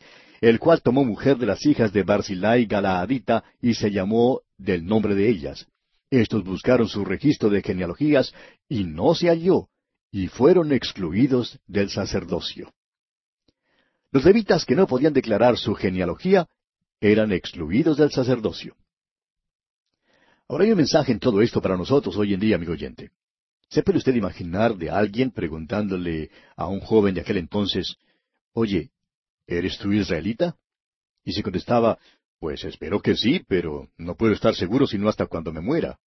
el cual tomó mujer de las hijas de Barzilai Galaadita y se llamó del nombre de ellas. Estos buscaron su registro de genealogías y no se halló, y fueron excluidos del sacerdocio. Los levitas que no podían declarar su genealogía eran excluidos del sacerdocio. Ahora hay un mensaje en todo esto para nosotros hoy en día, amigo oyente. ¿Se puede usted imaginar de alguien preguntándole a un joven de aquel entonces, Oye, ¿eres tú israelita? Y se contestaba, Pues espero que sí, pero no puedo estar seguro sino hasta cuando me muera.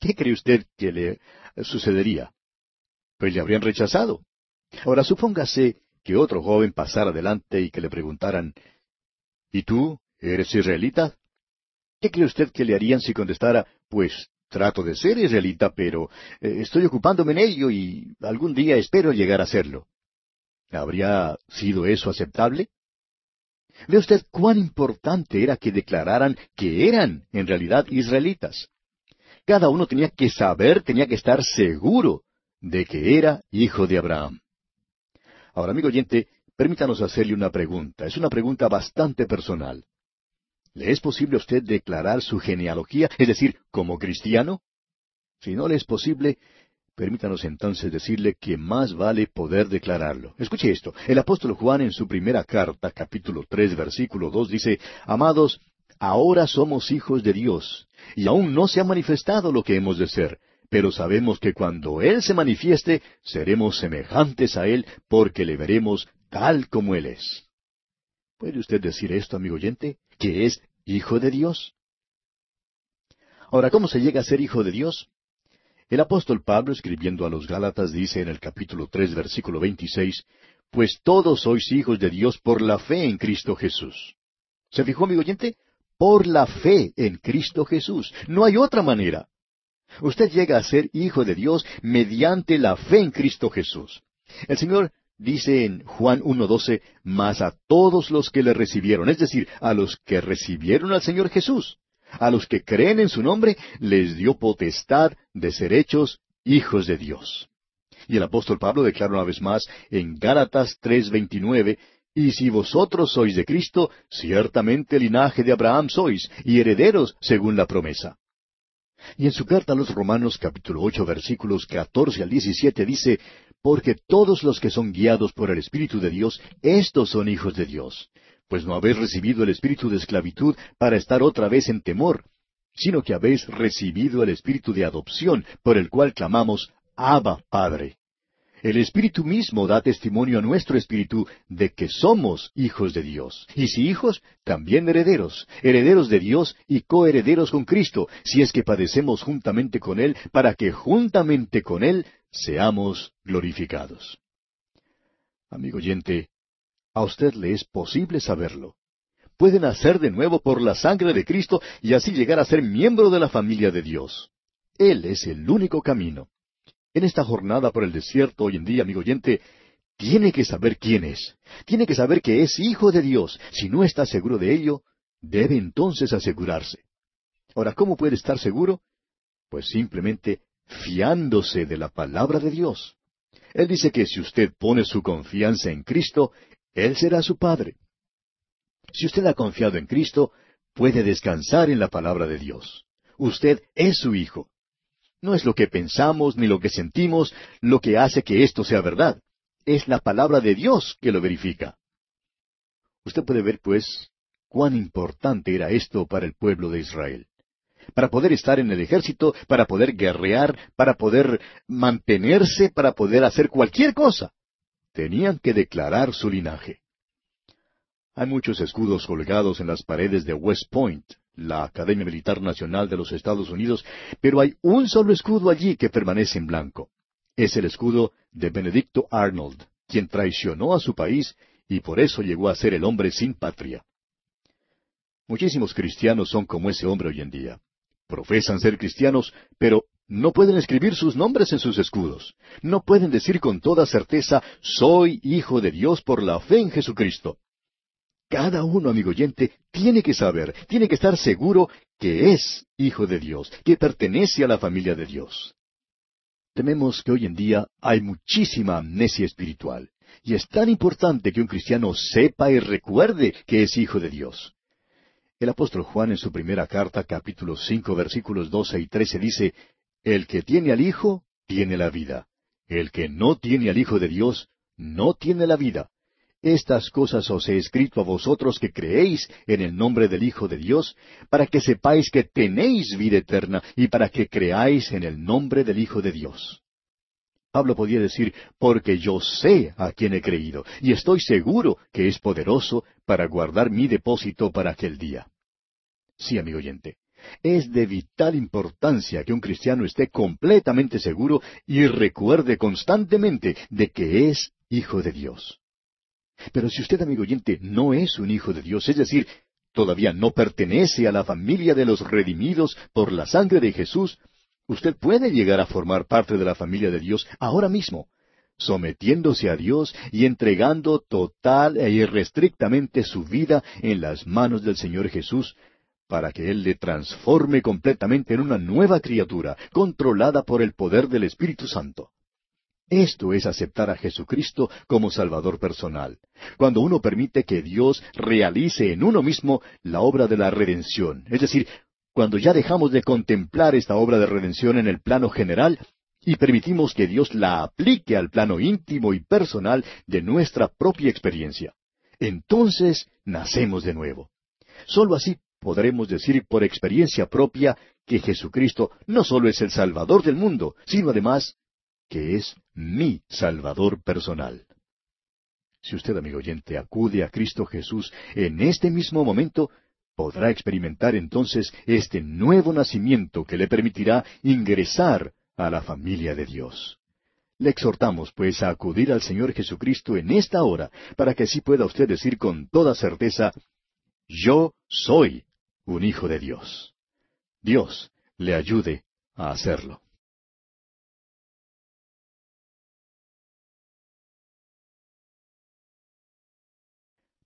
¿Qué cree usted que le sucedería? Pues le habrían rechazado. Ahora supóngase que otro joven pasara adelante y que le preguntaran, ¿Y tú? ¿Eres israelita? ¿Qué cree usted que le harían si contestara, pues trato de ser israelita, pero eh, estoy ocupándome en ello y algún día espero llegar a serlo? ¿Habría sido eso aceptable? Ve usted cuán importante era que declararan que eran en realidad israelitas. Cada uno tenía que saber, tenía que estar seguro de que era hijo de Abraham. Ahora, amigo oyente, permítanos hacerle una pregunta. Es una pregunta bastante personal. ¿Le es posible a usted declarar su genealogía, es decir, como cristiano? Si no le es posible, permítanos entonces decirle que más vale poder declararlo. Escuche esto. El apóstol Juan en su primera carta, capítulo tres, versículo dos, dice, Amados, ahora somos hijos de Dios, y aún no se ha manifestado lo que hemos de ser, pero sabemos que cuando Él se manifieste, seremos semejantes a Él, porque le veremos tal como Él es. ¿Puede usted decir esto, amigo oyente? ¿Que es hijo de Dios? Ahora, ¿cómo se llega a ser hijo de Dios? El apóstol Pablo, escribiendo a los Gálatas, dice en el capítulo tres, versículo veintiséis, Pues todos sois hijos de Dios por la fe en Cristo Jesús. ¿Se fijó, amigo oyente? Por la fe en Cristo Jesús. No hay otra manera. Usted llega a ser hijo de Dios mediante la fe en Cristo Jesús. El Señor dice en Juan 1.12, mas a todos los que le recibieron, es decir, a los que recibieron al Señor Jesús, a los que creen en su nombre, les dio potestad de ser hechos hijos de Dios. Y el apóstol Pablo declara una vez más en Gálatas 3.29 Y si vosotros sois de Cristo, ciertamente linaje de Abraham sois, y herederos según la promesa. Y en su carta a los Romanos capítulo ocho versículos catorce al diecisiete dice, Porque todos los que son guiados por el Espíritu de Dios, estos son hijos de Dios. Pues no habéis recibido el espíritu de esclavitud para estar otra vez en temor, sino que habéis recibido el espíritu de adopción, por el cual clamamos, Abba, Padre. El Espíritu mismo da testimonio a nuestro espíritu de que somos hijos de Dios. Y si hijos, también herederos, herederos de Dios y coherederos con Cristo, si es que padecemos juntamente con Él, para que juntamente con Él seamos glorificados. Amigo oyente, a usted le es posible saberlo. Puede nacer de nuevo por la sangre de Cristo y así llegar a ser miembro de la familia de Dios. Él es el único camino en esta jornada por el desierto hoy en día, amigo oyente, tiene que saber quién es. Tiene que saber que es hijo de Dios. Si no está seguro de ello, debe entonces asegurarse. Ahora, ¿cómo puede estar seguro? Pues simplemente fiándose de la palabra de Dios. Él dice que si usted pone su confianza en Cristo, Él será su Padre. Si usted ha confiado en Cristo, puede descansar en la palabra de Dios. Usted es su hijo. No es lo que pensamos ni lo que sentimos lo que hace que esto sea verdad. Es la palabra de Dios que lo verifica. Usted puede ver, pues, cuán importante era esto para el pueblo de Israel. Para poder estar en el ejército, para poder guerrear, para poder mantenerse, para poder hacer cualquier cosa. Tenían que declarar su linaje. Hay muchos escudos colgados en las paredes de West Point, la Academia Militar Nacional de los Estados Unidos, pero hay un solo escudo allí que permanece en blanco. Es el escudo de Benedicto Arnold, quien traicionó a su país y por eso llegó a ser el hombre sin patria. Muchísimos cristianos son como ese hombre hoy en día. Profesan ser cristianos, pero no pueden escribir sus nombres en sus escudos. No pueden decir con toda certeza, soy hijo de Dios por la fe en Jesucristo. Cada uno, amigo oyente, tiene que saber, tiene que estar seguro que es hijo de Dios, que pertenece a la familia de Dios. Tememos que hoy en día hay muchísima amnesia espiritual, y es tan importante que un cristiano sepa y recuerde que es hijo de Dios. El apóstol Juan en su primera carta, capítulo cinco, versículos doce y trece, dice, El que tiene al Hijo, tiene la vida. El que no tiene al Hijo de Dios, no tiene la vida. Estas cosas os he escrito a vosotros que creéis en el nombre del Hijo de Dios, para que sepáis que tenéis vida eterna y para que creáis en el nombre del Hijo de Dios. Pablo podía decir, porque yo sé a quien he creído, y estoy seguro que es poderoso para guardar mi depósito para aquel día. Sí, amigo oyente, es de vital importancia que un cristiano esté completamente seguro y recuerde constantemente de que es hijo de Dios. Pero si usted, amigo oyente, no es un hijo de Dios, es decir, todavía no pertenece a la familia de los redimidos por la sangre de Jesús, usted puede llegar a formar parte de la familia de Dios ahora mismo, sometiéndose a Dios y entregando total e irrestrictamente su vida en las manos del Señor Jesús, para que Él le transforme completamente en una nueva criatura, controlada por el poder del Espíritu Santo. Esto es aceptar a Jesucristo como Salvador personal, cuando uno permite que Dios realice en uno mismo la obra de la redención, es decir, cuando ya dejamos de contemplar esta obra de redención en el plano general y permitimos que Dios la aplique al plano íntimo y personal de nuestra propia experiencia. Entonces nacemos de nuevo. Solo así podremos decir por experiencia propia que Jesucristo no solo es el Salvador del mundo, sino además que es mi Salvador personal. Si usted, amigo oyente, acude a Cristo Jesús en este mismo momento, podrá experimentar entonces este nuevo nacimiento que le permitirá ingresar a la familia de Dios. Le exhortamos, pues, a acudir al Señor Jesucristo en esta hora, para que así pueda usted decir con toda certeza, yo soy un hijo de Dios. Dios le ayude a hacerlo.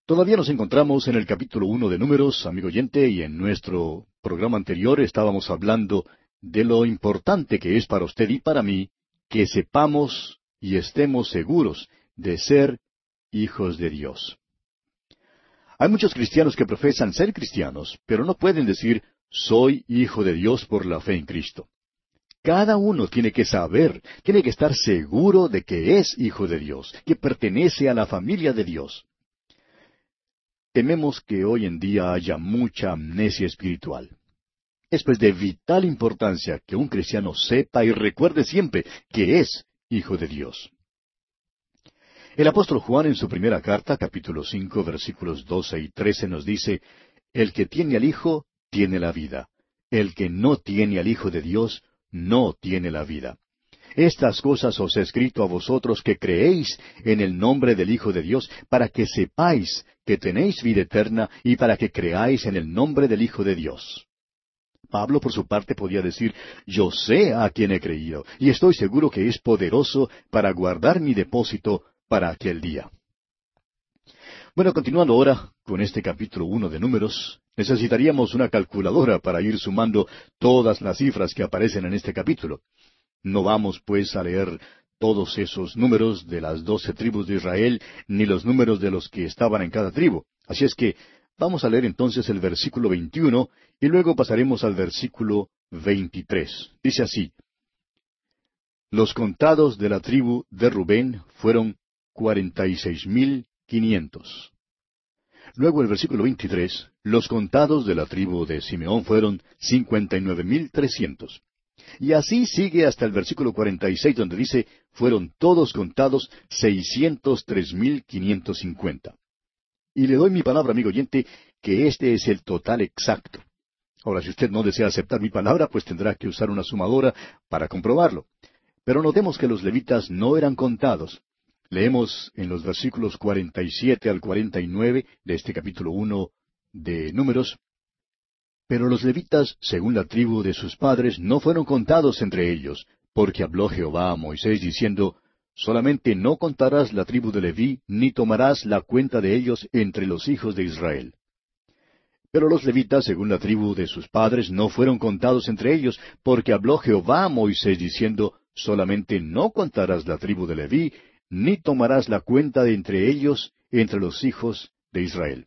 Todavía nos encontramos en el capítulo uno de Números, amigo oyente, y en nuestro programa anterior estábamos hablando de lo importante que es para usted y para mí que sepamos y estemos seguros de ser hijos de Dios. Hay muchos cristianos que profesan ser cristianos, pero no pueden decir soy hijo de Dios por la fe en Cristo. Cada uno tiene que saber, tiene que estar seguro de que es hijo de Dios, que pertenece a la familia de Dios. Tememos que hoy en día haya mucha amnesia espiritual. Es pues de vital importancia que un cristiano sepa y recuerde siempre que es hijo de Dios. El apóstol Juan en su primera carta, capítulo cinco, versículos doce y trece, nos dice, El que tiene al Hijo, tiene la vida. El que no tiene al Hijo de Dios, no tiene la vida. Estas cosas os he escrito a vosotros que creéis en el nombre del Hijo de Dios, para que sepáis que tenéis vida eterna y para que creáis en el nombre del Hijo de Dios. Pablo, por su parte, podía decir, yo sé a quien he creído, y estoy seguro que es poderoso para guardar mi depósito para aquel día. Bueno, continuando ahora con este capítulo uno de números, necesitaríamos una calculadora para ir sumando todas las cifras que aparecen en este capítulo. No vamos, pues, a leer todos esos números de las doce tribus de Israel, ni los números de los que estaban en cada tribu. Así es que vamos a leer entonces el versículo 21 y luego pasaremos al versículo 23. Dice así, Los contados de la tribu de Rubén fueron cuarenta y seis mil quinientos. Luego el versículo veintitrés, los contados de la tribu de Simeón fueron cincuenta y nueve mil trescientos. Y así sigue hasta el versículo cuarenta y seis donde dice, fueron todos contados seiscientos tres mil quinientos cincuenta. Y le doy mi palabra, amigo oyente, que este es el total exacto. Ahora, si usted no desea aceptar mi palabra, pues tendrá que usar una sumadora para comprobarlo. Pero notemos que los levitas no eran contados, Leemos en los versículos 47 al 49 de este capítulo 1 de Números, Pero los levitas, según la tribu de sus padres, no fueron contados entre ellos, porque habló Jehová a Moisés diciendo, Solamente no contarás la tribu de Leví, ni tomarás la cuenta de ellos entre los hijos de Israel. Pero los levitas, según la tribu de sus padres, no fueron contados entre ellos, porque habló Jehová a Moisés diciendo, Solamente no contarás la tribu de Leví, ni tomarás la cuenta de entre ellos, entre los hijos de Israel.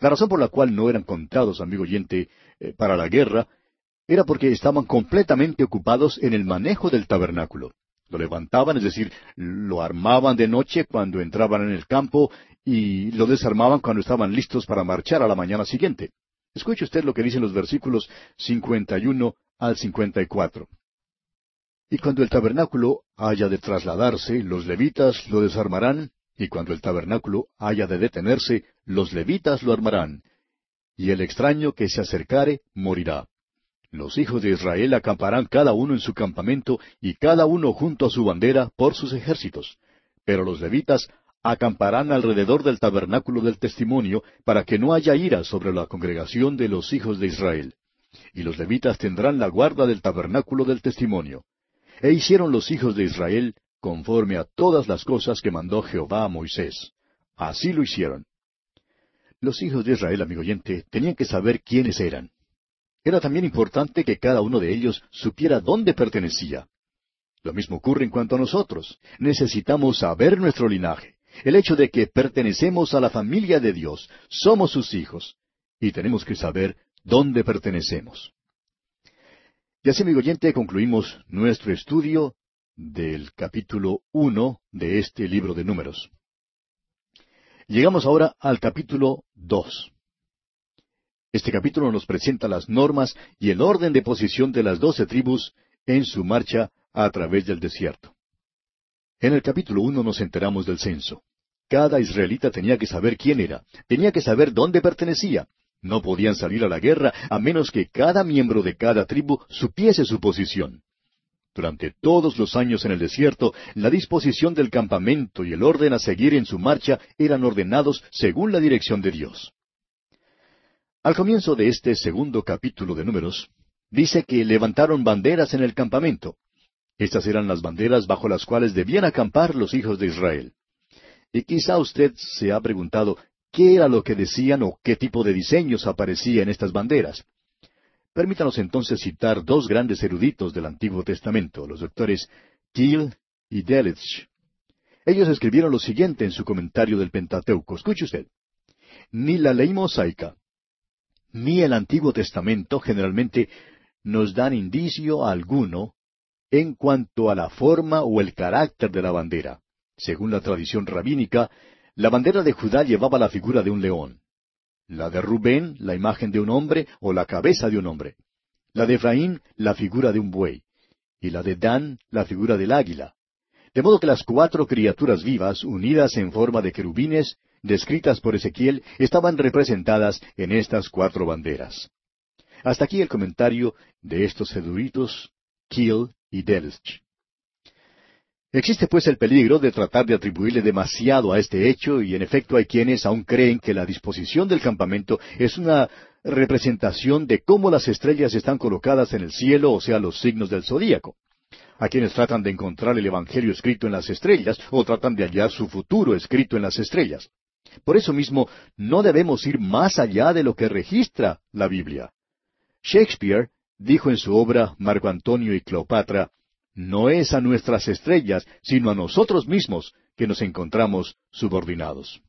La razón por la cual no eran contados, amigo oyente, eh, para la guerra, era porque estaban completamente ocupados en el manejo del tabernáculo. Lo levantaban, es decir, lo armaban de noche cuando entraban en el campo y lo desarmaban cuando estaban listos para marchar a la mañana siguiente. Escuche usted lo que dicen los versículos 51 al 54. Y cuando el tabernáculo haya de trasladarse, los levitas lo desarmarán, y cuando el tabernáculo haya de detenerse, los levitas lo armarán, y el extraño que se acercare morirá. Los hijos de Israel acamparán cada uno en su campamento, y cada uno junto a su bandera por sus ejércitos. Pero los levitas acamparán alrededor del tabernáculo del testimonio, para que no haya ira sobre la congregación de los hijos de Israel. Y los levitas tendrán la guarda del tabernáculo del testimonio. E hicieron los hijos de Israel conforme a todas las cosas que mandó Jehová a Moisés. Así lo hicieron. Los hijos de Israel, amigo oyente, tenían que saber quiénes eran. Era también importante que cada uno de ellos supiera dónde pertenecía. Lo mismo ocurre en cuanto a nosotros. Necesitamos saber nuestro linaje, el hecho de que pertenecemos a la familia de Dios, somos sus hijos, y tenemos que saber dónde pertenecemos. Y así, amigo oyente, concluimos nuestro estudio del capítulo uno de este libro de números. Llegamos ahora al capítulo dos. Este capítulo nos presenta las normas y el orden de posición de las doce tribus en su marcha a través del desierto. En el capítulo uno nos enteramos del censo. Cada israelita tenía que saber quién era, tenía que saber dónde pertenecía, no podían salir a la guerra a menos que cada miembro de cada tribu supiese su posición. Durante todos los años en el desierto, la disposición del campamento y el orden a seguir en su marcha eran ordenados según la dirección de Dios. Al comienzo de este segundo capítulo de Números, dice que levantaron banderas en el campamento. Estas eran las banderas bajo las cuales debían acampar los hijos de Israel. Y quizá usted se ha preguntado qué era lo que decían o qué tipo de diseños aparecía en estas banderas. Permítanos entonces citar dos grandes eruditos del Antiguo Testamento, los doctores Thiel y Delitzsch. Ellos escribieron lo siguiente en su comentario del Pentateuco. Escuche usted. ni la ley mosaica, ni el Antiguo Testamento generalmente nos dan indicio alguno en cuanto a la forma o el carácter de la bandera. Según la tradición rabínica, la bandera de Judá llevaba la figura de un león. La de Rubén, la imagen de un hombre o la cabeza de un hombre. La de Efraín, la figura de un buey. Y la de Dan, la figura del águila. De modo que las cuatro criaturas vivas, unidas en forma de querubines, descritas por Ezequiel, estaban representadas en estas cuatro banderas. Hasta aquí el comentario de estos eruditos, Kiel y Delch. Existe pues el peligro de tratar de atribuirle demasiado a este hecho y en efecto hay quienes aún creen que la disposición del campamento es una representación de cómo las estrellas están colocadas en el cielo, o sea, los signos del zodíaco. A quienes tratan de encontrar el Evangelio escrito en las estrellas o tratan de hallar su futuro escrito en las estrellas. Por eso mismo no debemos ir más allá de lo que registra la Biblia. Shakespeare dijo en su obra Marco Antonio y Cleopatra, no es a nuestras estrellas, sino a nosotros mismos que nos encontramos subordinados.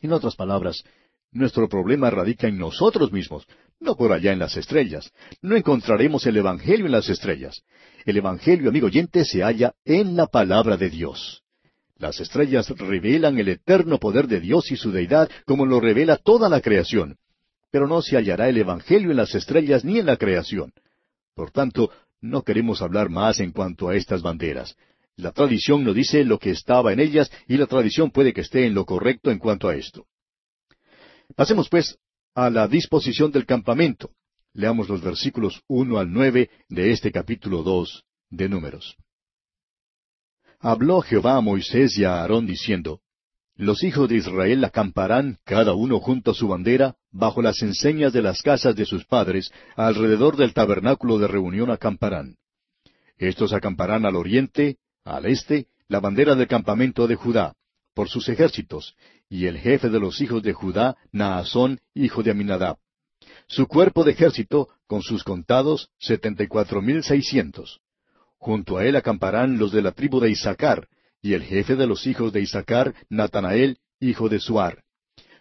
En otras palabras, nuestro problema radica en nosotros mismos, no por allá en las estrellas. No encontraremos el Evangelio en las estrellas. El Evangelio, amigo oyente, se halla en la palabra de Dios. Las estrellas revelan el eterno poder de Dios y su deidad como lo revela toda la creación. Pero no se hallará el Evangelio en las estrellas ni en la creación. Por tanto, no queremos hablar más en cuanto a estas banderas. La tradición nos dice lo que estaba en ellas y la tradición puede que esté en lo correcto en cuanto a esto. Pasemos pues a la disposición del campamento. Leamos los versículos uno al nueve de este capítulo dos de Números. Habló Jehová a Moisés y a Aarón diciendo, Los hijos de Israel acamparán, cada uno junto a su bandera, bajo las enseñas de las casas de sus padres, alrededor del tabernáculo de reunión acamparán. Estos acamparán al oriente, al este, la bandera del campamento de Judá, por sus ejércitos, y el jefe de los hijos de Judá, Naasón, hijo de Aminadab. Su cuerpo de ejército, con sus contados, setenta y cuatro mil seiscientos. Junto a él acamparán los de la tribu de Isaacar, y el jefe de los hijos de Isaacar, Natanael, hijo de Suar.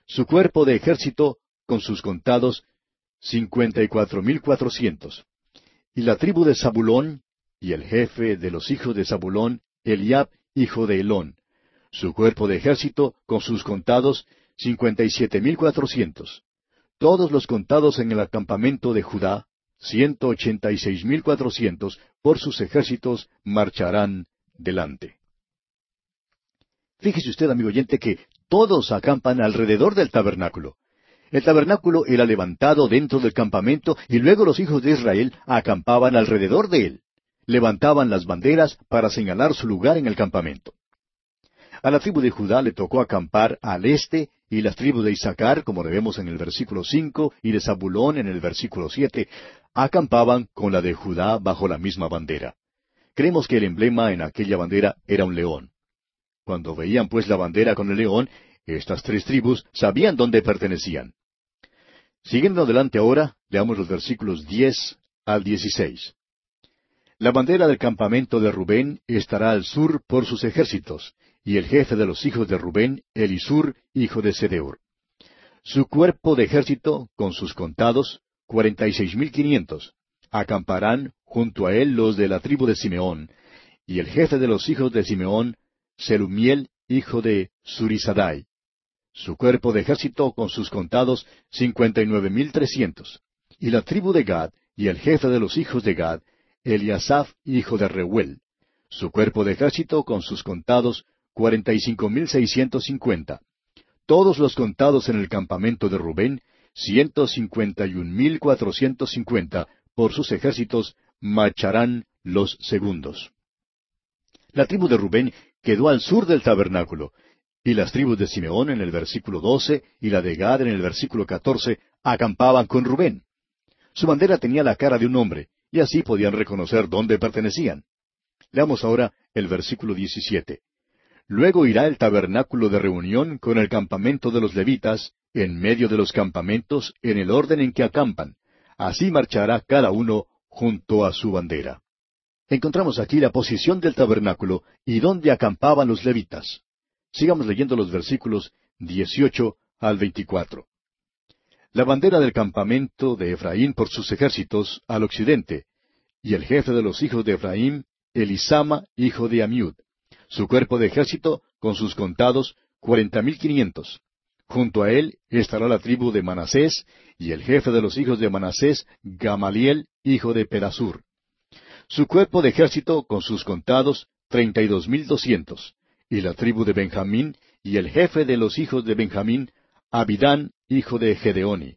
Su cuerpo de ejército, con sus contados, cincuenta y cuatro mil cuatrocientos. Y la tribu de Zabulón, y el jefe de los hijos de Zabulón, Eliab, hijo de Elón. Su cuerpo de ejército, con sus contados, cincuenta y siete mil cuatrocientos. Todos los contados en el acampamento de Judá, ciento ochenta y seis mil cuatrocientos, por sus ejércitos marcharán delante. Fíjese usted, amigo oyente, que todos acampan alrededor del tabernáculo. El tabernáculo era levantado dentro del campamento y luego los hijos de Israel acampaban alrededor de él. Levantaban las banderas para señalar su lugar en el campamento. A la tribu de Judá le tocó acampar al este y las tribus de Isaacar, como vemos en el versículo cinco, y de Zabulón en el versículo siete, acampaban con la de Judá bajo la misma bandera. Creemos que el emblema en aquella bandera era un león. Cuando veían pues la bandera con el león, estas tres tribus sabían dónde pertenecían. Siguiendo adelante ahora, leamos los versículos diez al dieciséis. La bandera del campamento de Rubén estará al sur por sus ejércitos, y el jefe de los hijos de Rubén, Elisur, hijo de Sedeur. Su cuerpo de ejército, con sus contados, cuarenta y seis mil quinientos. Acamparán junto a él los de la tribu de Simeón, y el jefe de los hijos de Simeón, Selumiel, hijo de Surisadai su cuerpo de ejército con sus contados cincuenta y nueve mil trescientos. Y la tribu de Gad, y el jefe de los hijos de Gad, Eliasaph, hijo de Reuel, su cuerpo de ejército con sus contados cuarenta y cinco mil seiscientos cincuenta. Todos los contados en el campamento de Rubén, ciento cincuenta y un mil cuatrocientos cincuenta, por sus ejércitos, marcharán los segundos. La tribu de Rubén quedó al sur del tabernáculo, y las tribus de Simeón en el versículo doce y la de Gad en el versículo catorce acampaban con Rubén. Su bandera tenía la cara de un hombre, y así podían reconocer dónde pertenecían. Leamos ahora el versículo diecisiete. Luego irá el tabernáculo de reunión con el campamento de los levitas, en medio de los campamentos, en el orden en que acampan. Así marchará cada uno junto a su bandera. Encontramos aquí la posición del tabernáculo y dónde acampaban los levitas. Sigamos leyendo los versículos 18 al 24. La bandera del campamento de Efraín por sus ejércitos al occidente, y el jefe de los hijos de Efraín, Elisama, hijo de Amiud. Su cuerpo de ejército, con sus contados, cuarenta mil quinientos. Junto a él estará la tribu de Manasés, y el jefe de los hijos de Manasés, Gamaliel, hijo de Pedasur. Su cuerpo de ejército, con sus contados, treinta y dos mil doscientos. Y la tribu de Benjamín, y el jefe de los hijos de Benjamín, Abidán, hijo de Gedeoni.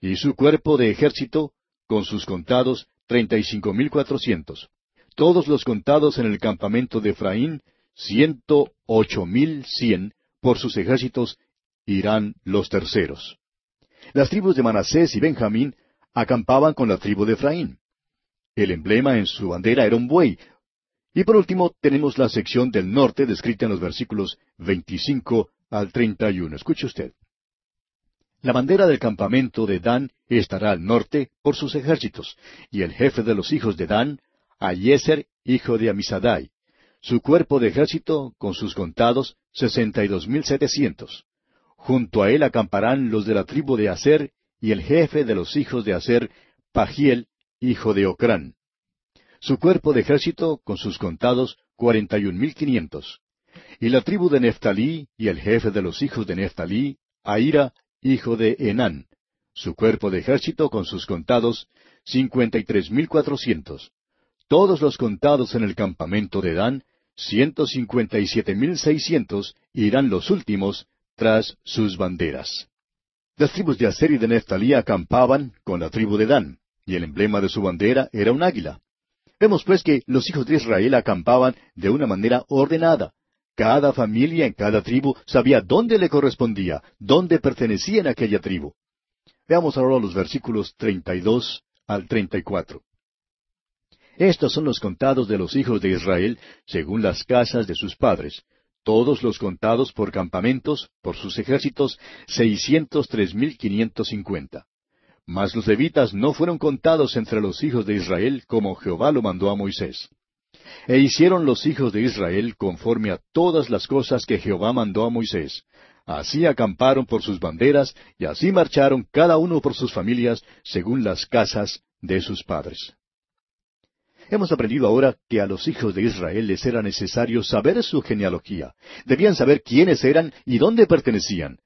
Y su cuerpo de ejército, con sus contados, treinta y cinco mil cuatrocientos. Todos los contados en el campamento de Efraín, ciento ocho mil cien, por sus ejércitos irán los terceros. Las tribus de Manasés y Benjamín acampaban con la tribu de Efraín. El emblema en su bandera era un buey. Y por último tenemos la sección del norte descrita en los versículos 25 al 31. Escuche usted. La bandera del campamento de Dan estará al norte por sus ejércitos, y el jefe de los hijos de Dan, Ayeser, hijo de Amisadai. Su cuerpo de ejército, con sus contados, sesenta y dos mil setecientos. Junto a él acamparán los de la tribu de Aser, y el jefe de los hijos de Aser, Pagiel, hijo de Ocrán. Su cuerpo de ejército, con sus contados, cuarenta y un mil quinientos. Y la tribu de Neftalí, y el jefe de los hijos de Neftalí, Aira, hijo de Enán. Su cuerpo de ejército, con sus contados, cincuenta y tres mil cuatrocientos. Todos los contados en el campamento de Dan, ciento cincuenta y siete mil seiscientos, irán los últimos, tras sus banderas. Las tribus de Aser y de Neftalí acampaban con la tribu de Dan, y el emblema de su bandera era un águila. Vemos pues que los hijos de Israel acampaban de una manera ordenada. Cada familia en cada tribu sabía dónde le correspondía, dónde pertenecía en aquella tribu. Veamos ahora los versículos 32 al 34. Estos son los contados de los hijos de Israel según las casas de sus padres, todos los contados por campamentos, por sus ejércitos, seiscientos tres mil quinientos cincuenta. Mas los levitas no fueron contados entre los hijos de Israel como Jehová lo mandó a Moisés. E hicieron los hijos de Israel conforme a todas las cosas que Jehová mandó a Moisés. Así acamparon por sus banderas, y así marcharon cada uno por sus familias, según las casas de sus padres. Hemos aprendido ahora que a los hijos de Israel les era necesario saber su genealogía. Debían saber quiénes eran y dónde pertenecían.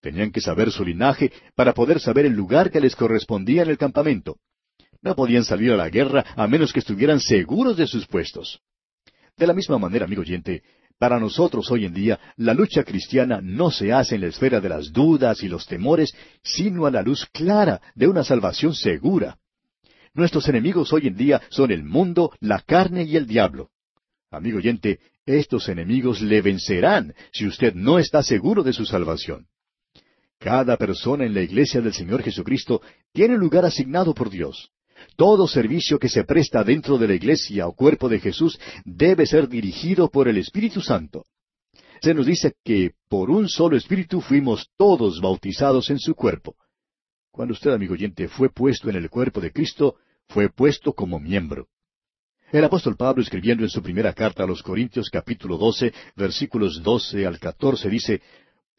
Tenían que saber su linaje para poder saber el lugar que les correspondía en el campamento. No podían salir a la guerra a menos que estuvieran seguros de sus puestos. De la misma manera, amigo oyente, para nosotros hoy en día la lucha cristiana no se hace en la esfera de las dudas y los temores, sino a la luz clara de una salvación segura. Nuestros enemigos hoy en día son el mundo, la carne y el diablo. Amigo oyente, estos enemigos le vencerán si usted no está seguro de su salvación. Cada persona en la iglesia del Señor Jesucristo tiene lugar asignado por Dios. Todo servicio que se presta dentro de la iglesia o cuerpo de Jesús debe ser dirigido por el Espíritu Santo. Se nos dice que por un solo Espíritu fuimos todos bautizados en su cuerpo. Cuando usted, amigo oyente, fue puesto en el cuerpo de Cristo, fue puesto como miembro. El apóstol Pablo, escribiendo en su primera carta a los Corintios capítulo 12, versículos 12 al 14, dice,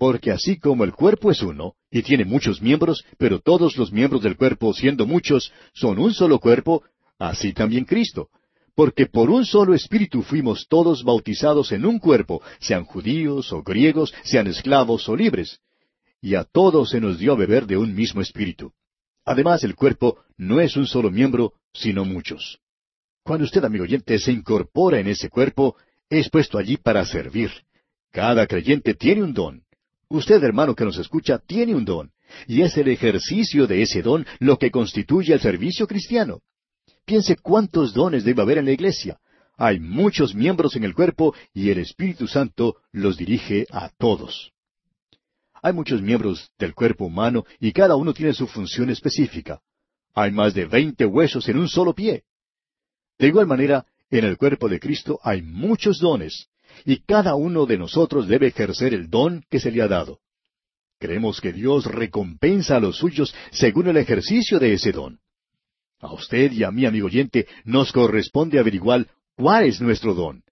Porque así como el cuerpo es uno, y tiene muchos miembros, pero todos los miembros del cuerpo, siendo muchos, son un solo cuerpo, así también Cristo. Porque por un solo espíritu fuimos todos bautizados en un cuerpo, sean judíos o griegos, sean esclavos o libres y a todos se nos dio a beber de un mismo espíritu. Además, el cuerpo no es un solo miembro, sino muchos. Cuando usted, amigo oyente, se incorpora en ese cuerpo, es puesto allí para servir. Cada creyente tiene un don. Usted, hermano que nos escucha, tiene un don. Y es el ejercicio de ese don lo que constituye el servicio cristiano. Piense cuántos dones debe haber en la iglesia. Hay muchos miembros en el cuerpo y el Espíritu Santo los dirige a todos. Hay muchos miembros del cuerpo humano y cada uno tiene su función específica. Hay más de veinte huesos en un solo pie. De igual manera, en el cuerpo de Cristo hay muchos dones, y cada uno de nosotros debe ejercer el don que se le ha dado. Creemos que Dios recompensa a los suyos según el ejercicio de ese don. A usted y a mí, amigo oyente, nos corresponde averiguar cuál es nuestro don.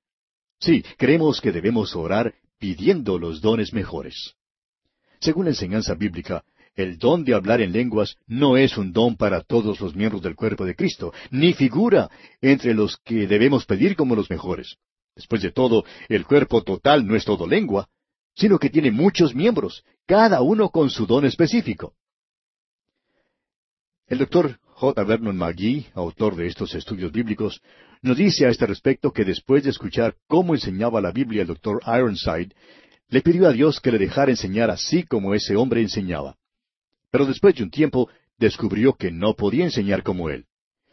Sí, creemos que debemos orar pidiendo los dones mejores. Según la enseñanza bíblica, el don de hablar en lenguas no es un don para todos los miembros del cuerpo de Cristo, ni figura entre los que debemos pedir como los mejores. Después de todo, el cuerpo total no es todo lengua, sino que tiene muchos miembros, cada uno con su don específico. El doctor J. Vernon McGee, autor de estos estudios bíblicos, nos dice a este respecto que después de escuchar cómo enseñaba la Biblia el doctor Ironside, le pidió a Dios que le dejara enseñar así como ese hombre enseñaba. Pero después de un tiempo descubrió que no podía enseñar como él.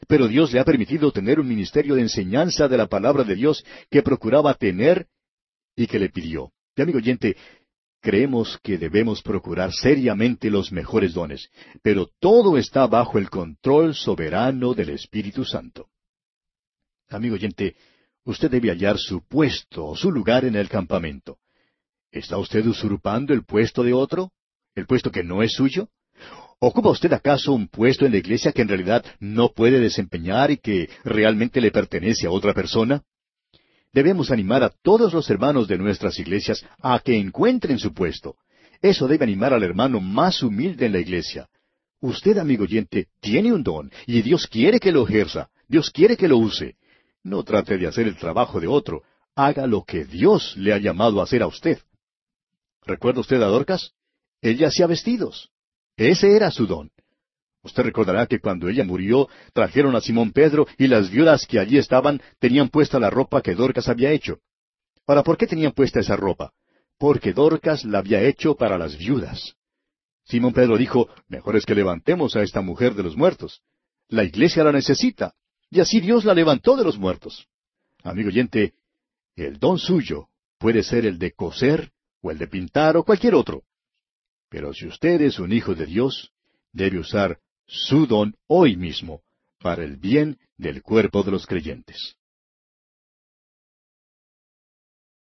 Pero Dios le ha permitido tener un ministerio de enseñanza de la palabra de Dios que procuraba tener y que le pidió. Y amigo oyente, creemos que debemos procurar seriamente los mejores dones, pero todo está bajo el control soberano del Espíritu Santo. Amigo oyente, usted debe hallar su puesto o su lugar en el campamento. ¿Está usted usurpando el puesto de otro? ¿El puesto que no es suyo? ¿Ocupa usted acaso un puesto en la iglesia que en realidad no puede desempeñar y que realmente le pertenece a otra persona? Debemos animar a todos los hermanos de nuestras iglesias a que encuentren su puesto. Eso debe animar al hermano más humilde en la iglesia. Usted, amigo oyente, tiene un don y Dios quiere que lo ejerza, Dios quiere que lo use. No trate de hacer el trabajo de otro, haga lo que Dios le ha llamado a hacer a usted. ¿Recuerda usted a Dorcas? Ella hacía vestidos. Ese era su don. Usted recordará que cuando ella murió, trajeron a Simón Pedro y las viudas que allí estaban tenían puesta la ropa que Dorcas había hecho. Ahora, ¿por qué tenían puesta esa ropa? Porque Dorcas la había hecho para las viudas. Simón Pedro dijo, mejor es que levantemos a esta mujer de los muertos. La iglesia la necesita, y así Dios la levantó de los muertos. Amigo oyente, el don suyo puede ser el de coser, o el de pintar, o cualquier otro. Pero si usted es un hijo de Dios, debe usar su don hoy mismo para el bien del cuerpo de los creyentes.